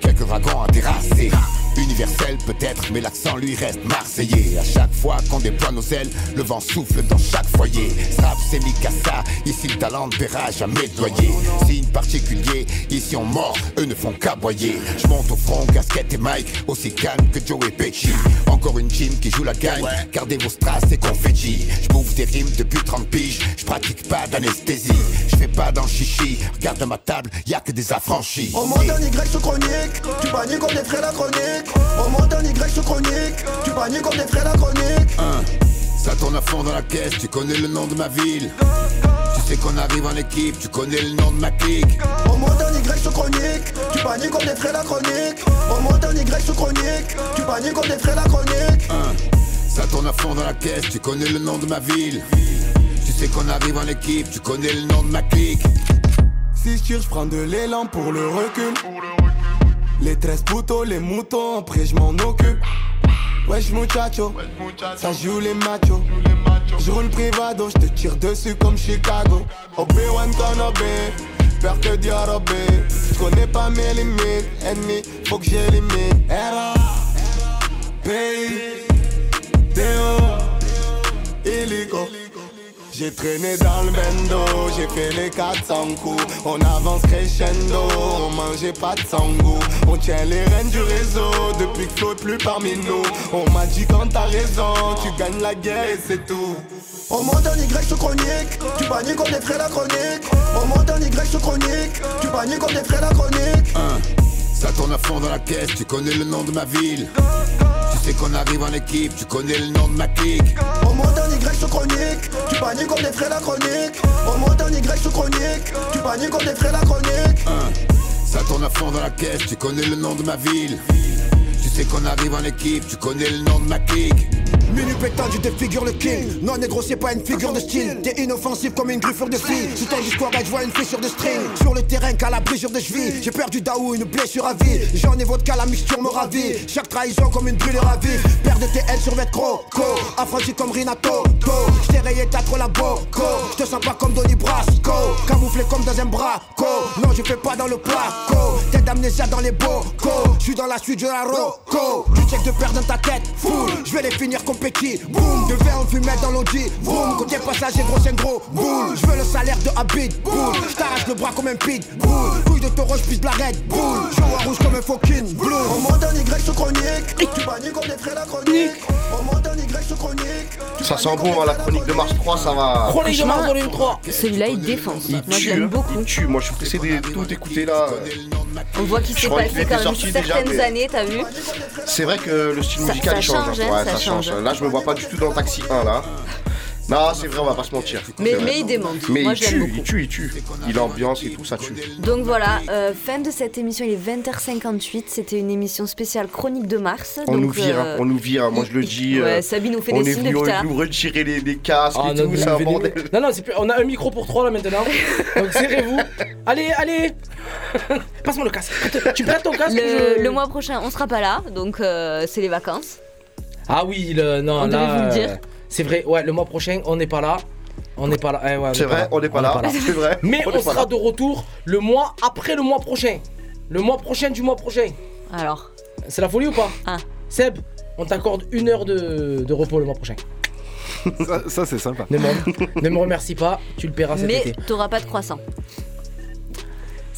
[SPEAKER 4] quelques dragons à terrasser. Universel peut-être, mais l'accent lui reste marseillais. À chaque fois qu'on déploie nos ailes, le vent souffle dans chaque foyer. Strap, c'est Mikasa, ici le talent ne paiera jamais doyer. Signe particulier, ici on mord, eux ne font qu'aboyer. Je monte au front, casquette et mic, aussi calme que Joe et Pesci. Encore une team qui joue la gagne, gardez vos strass et confetti. Je bouffe des rimes depuis 30 piges, je pratique pas d'anesthésie. Je fais pas dans le chichi, regarde à ma table, y a que des affranchis.
[SPEAKER 22] On monte un Y sur chronique, tu paniques comme des frais la chronique. On monte un Y sur chronique, tu paniques comme des frais la chronique.
[SPEAKER 4] Hein, Ça tourne à fond dans la caisse, tu connais le nom de ma ville. Tu sais qu'on arrive en équipe, tu connais le nom de ma clique.
[SPEAKER 22] On monte un Y sur chronique, tu paniques comme des frais la chronique. On monte un Y sur chronique, tu paniques comme des frais la chronique.
[SPEAKER 4] Hein, Ça tourne à fond dans la caisse, tu connais le nom de ma ville. Tu sais qu'on arrive en équipe, tu connais le nom de ma clique.
[SPEAKER 23] Si je tire, je prends de l'élan pour le recul. Les 13 poteaux, les moutons, après je m'en occupe. Wesh muchacho, ça joue les machos. Je roule privado, je te tire dessus comme Chicago. Obi-Wan Kenobi, peur que Dieu Je connais pas mes limites, ennemi, faut que j'élimine. Era, pays, J'ai traîné dans le bendo, j'ai fait les 400 coups. On avance crescendo, on mangeait pas de sangou. On tient les rênes du réseau depuis que flotte plus parmi nous. On m'a dit quand t'as raison, tu gagnes la guerre et c'est tout.
[SPEAKER 22] On monte un Y sur chronique, tu paniques comme des frais la chronique. On monte un Y sur chronique, tu paniques comme des frais la chronique.
[SPEAKER 4] Hein, Ça tourne à fond dans la caisse, tu connais le nom de ma ville. Sais qu'on arrive en équipe, tu connais le nom de ma clique.
[SPEAKER 22] On monte un Y sur chronique, tu paniques des frais la chronique. On monte un Y sur chronique, tu paniques des frais la chronique.
[SPEAKER 4] Hein, Ça tourne à fond dans la caisse, tu connais le nom de ma ville. Tu sais qu'on arrive en équipe, tu connais le nom de ma clique.
[SPEAKER 22] Minu pétant, tu défigures le king. Non, négro, c'est pas une figure de style. T'es inoffensif comme une griffure de fille. Sous ton discours, bah, je vois une fissure de string. Sur le terrain, qu'à la brisure de cheville. J'ai perdu Daou, une blessure à vie. J'en ai vodka, la mixture me ravit. Chaque trahison comme une brûlure à vie. Père de TL sur vêtre croco. Affranchi comme Rinato. J't'ai rayé, t'as trop la boco. J'te sens pas comme Donny Brasco. Camouflé comme dans un braco. Non, je fais pas dans le placo. Tête d'amnésia dans les bocaux. J'suis dans la suite de la roco. Du check de perdre dans ta tête. Full. J'vais les finir comme petit. Boum. De verre en fumette dans l'audi. Boum. Côté passager, gros, c'est gros. Boule. J'veux le salaire de Habit. Boule. J't'arrache le bras comme un pit. Boule. Couille de taureau, j'pisse de la red. Boule. À rouge comme un fucking blue. On monte Y sur chronique. Tu paniques des frais la chronique. On monte Y.
[SPEAKER 5] Ça sent bon, hein, la chronique de Mars 3, ça va.
[SPEAKER 3] Chronique de Mars volume 3.
[SPEAKER 6] Celui-là, il défonce. Moi, je
[SPEAKER 5] tue, hein.
[SPEAKER 6] beaucoup.
[SPEAKER 5] Il tue. Moi, je suis pressé de tout écouter là.
[SPEAKER 6] On voit qu'il s'est passé quand même
[SPEAKER 5] déjà,
[SPEAKER 6] certaines
[SPEAKER 5] mais-
[SPEAKER 6] années, t'as vu
[SPEAKER 5] C'est vrai que le style
[SPEAKER 6] Ça-
[SPEAKER 5] musical
[SPEAKER 6] ça
[SPEAKER 5] il change.
[SPEAKER 6] change,
[SPEAKER 5] hein.
[SPEAKER 6] hein,
[SPEAKER 5] Ouais,
[SPEAKER 6] ça
[SPEAKER 5] ça change.
[SPEAKER 6] change.
[SPEAKER 5] Là, je me vois pas du tout dans le taxi 1 là. Non, c'est vrai, on va pas se mentir.
[SPEAKER 6] Mais- il démonte.
[SPEAKER 5] Mais
[SPEAKER 6] Moi,
[SPEAKER 5] il
[SPEAKER 6] je
[SPEAKER 5] tue,
[SPEAKER 6] beaucoup.
[SPEAKER 5] il tue, il tue. Il ambiance et tout, ça tue.
[SPEAKER 6] Donc voilà, euh, fin de cette émission, il est 20h58. C'était une émission spéciale Chronique de Mars.
[SPEAKER 5] On
[SPEAKER 6] Donc,
[SPEAKER 5] nous vire,
[SPEAKER 6] euh,
[SPEAKER 5] on nous vire, moi je le dis.
[SPEAKER 6] ouais,
[SPEAKER 5] euh,
[SPEAKER 6] Sabine nous fait des signes
[SPEAKER 5] on est venu retirer les, les casques
[SPEAKER 3] Ah,
[SPEAKER 5] et
[SPEAKER 3] non,
[SPEAKER 5] tout, c'est un bordel.
[SPEAKER 3] non, non, c'est plus... on a un micro pour trois là maintenant. Donc serrez-vous. Allez, allez. Passe-moi le casque. Tu prêtes ton casque
[SPEAKER 6] le,
[SPEAKER 3] je-
[SPEAKER 6] le mois prochain, on sera pas là, donc euh, c'est les vacances.
[SPEAKER 3] Ah oui, le... non,
[SPEAKER 6] On
[SPEAKER 3] là.
[SPEAKER 6] devait vous le dire.
[SPEAKER 3] C'est vrai, ouais, le mois prochain, on n'est pas là. On n'est pas là. Eh ouais,
[SPEAKER 5] C'est vrai, on n'est pas là. C'est vrai.
[SPEAKER 3] Mais
[SPEAKER 5] on
[SPEAKER 3] sera de retour le mois après le mois prochain. Le mois prochain du mois prochain.
[SPEAKER 6] Alors
[SPEAKER 3] C'est la folie ou pas
[SPEAKER 6] Ah.
[SPEAKER 3] Seb, on t'accorde une heure de, de repos le mois prochain.
[SPEAKER 21] Ça, ça, c'est sympa.
[SPEAKER 3] Ne me, ne me remercie pas, tu le paieras cet
[SPEAKER 6] Mais
[SPEAKER 3] été.
[SPEAKER 6] t'auras pas de croissant.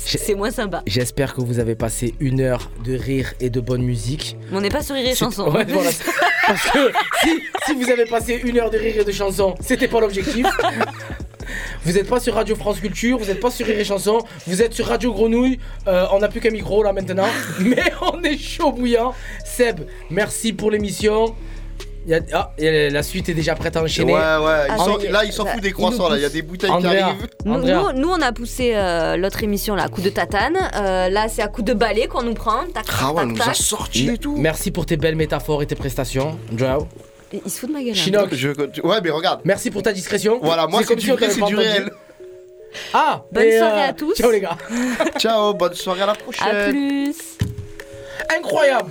[SPEAKER 6] C'est moins sympa.
[SPEAKER 3] J'espère que vous avez passé une heure de rire et de bonne musique.
[SPEAKER 6] Mais on n'est pas sur Rire et Chanson.
[SPEAKER 3] Ouais, voilà. Parce que si, si vous avez passé une heure de rire et de chanson, c'était pas l'objectif. Vous n'êtes pas sur Radio France Culture, vous n'êtes pas sur Rire et Chanson, vous êtes sur Radio Grenouille. Euh, on n'a plus qu'un micro là maintenant, mais on est chaud bouillant. Seb, merci pour l'émission. Il y a- ah, la suite est déjà prête à enchaîner.
[SPEAKER 5] Ouais, ouais, ils là, ils s'en foutent des
[SPEAKER 6] il
[SPEAKER 5] croissants, là, il y a des bouteilles
[SPEAKER 3] Andrea.
[SPEAKER 5] qui arrivent.
[SPEAKER 6] Nous,
[SPEAKER 3] Andrea.
[SPEAKER 6] nous- nous, on a poussé euh, l'autre émission là, à coup de tatane. Euh, là, c'est à coup de balai qu'on nous prend. Tac,
[SPEAKER 5] Ah ouais,
[SPEAKER 6] tac,
[SPEAKER 5] on nous
[SPEAKER 6] tac.
[SPEAKER 5] a sorti et tout.
[SPEAKER 3] Merci pour tes belles métaphores et tes prestations. Joao.
[SPEAKER 6] Et Il se fout de ma gueule. hein.
[SPEAKER 3] Chinook,
[SPEAKER 5] Je- Ouais, mais regarde.
[SPEAKER 3] merci pour ta discrétion.
[SPEAKER 5] Voilà, moi, c'est du vrai, c'est du réel.
[SPEAKER 3] Ah,
[SPEAKER 6] Bonne soirée à tous.
[SPEAKER 3] Ciao les gars.
[SPEAKER 5] Ciao, bonne soirée à la prochaine.
[SPEAKER 6] À plus.
[SPEAKER 3] Incroyable.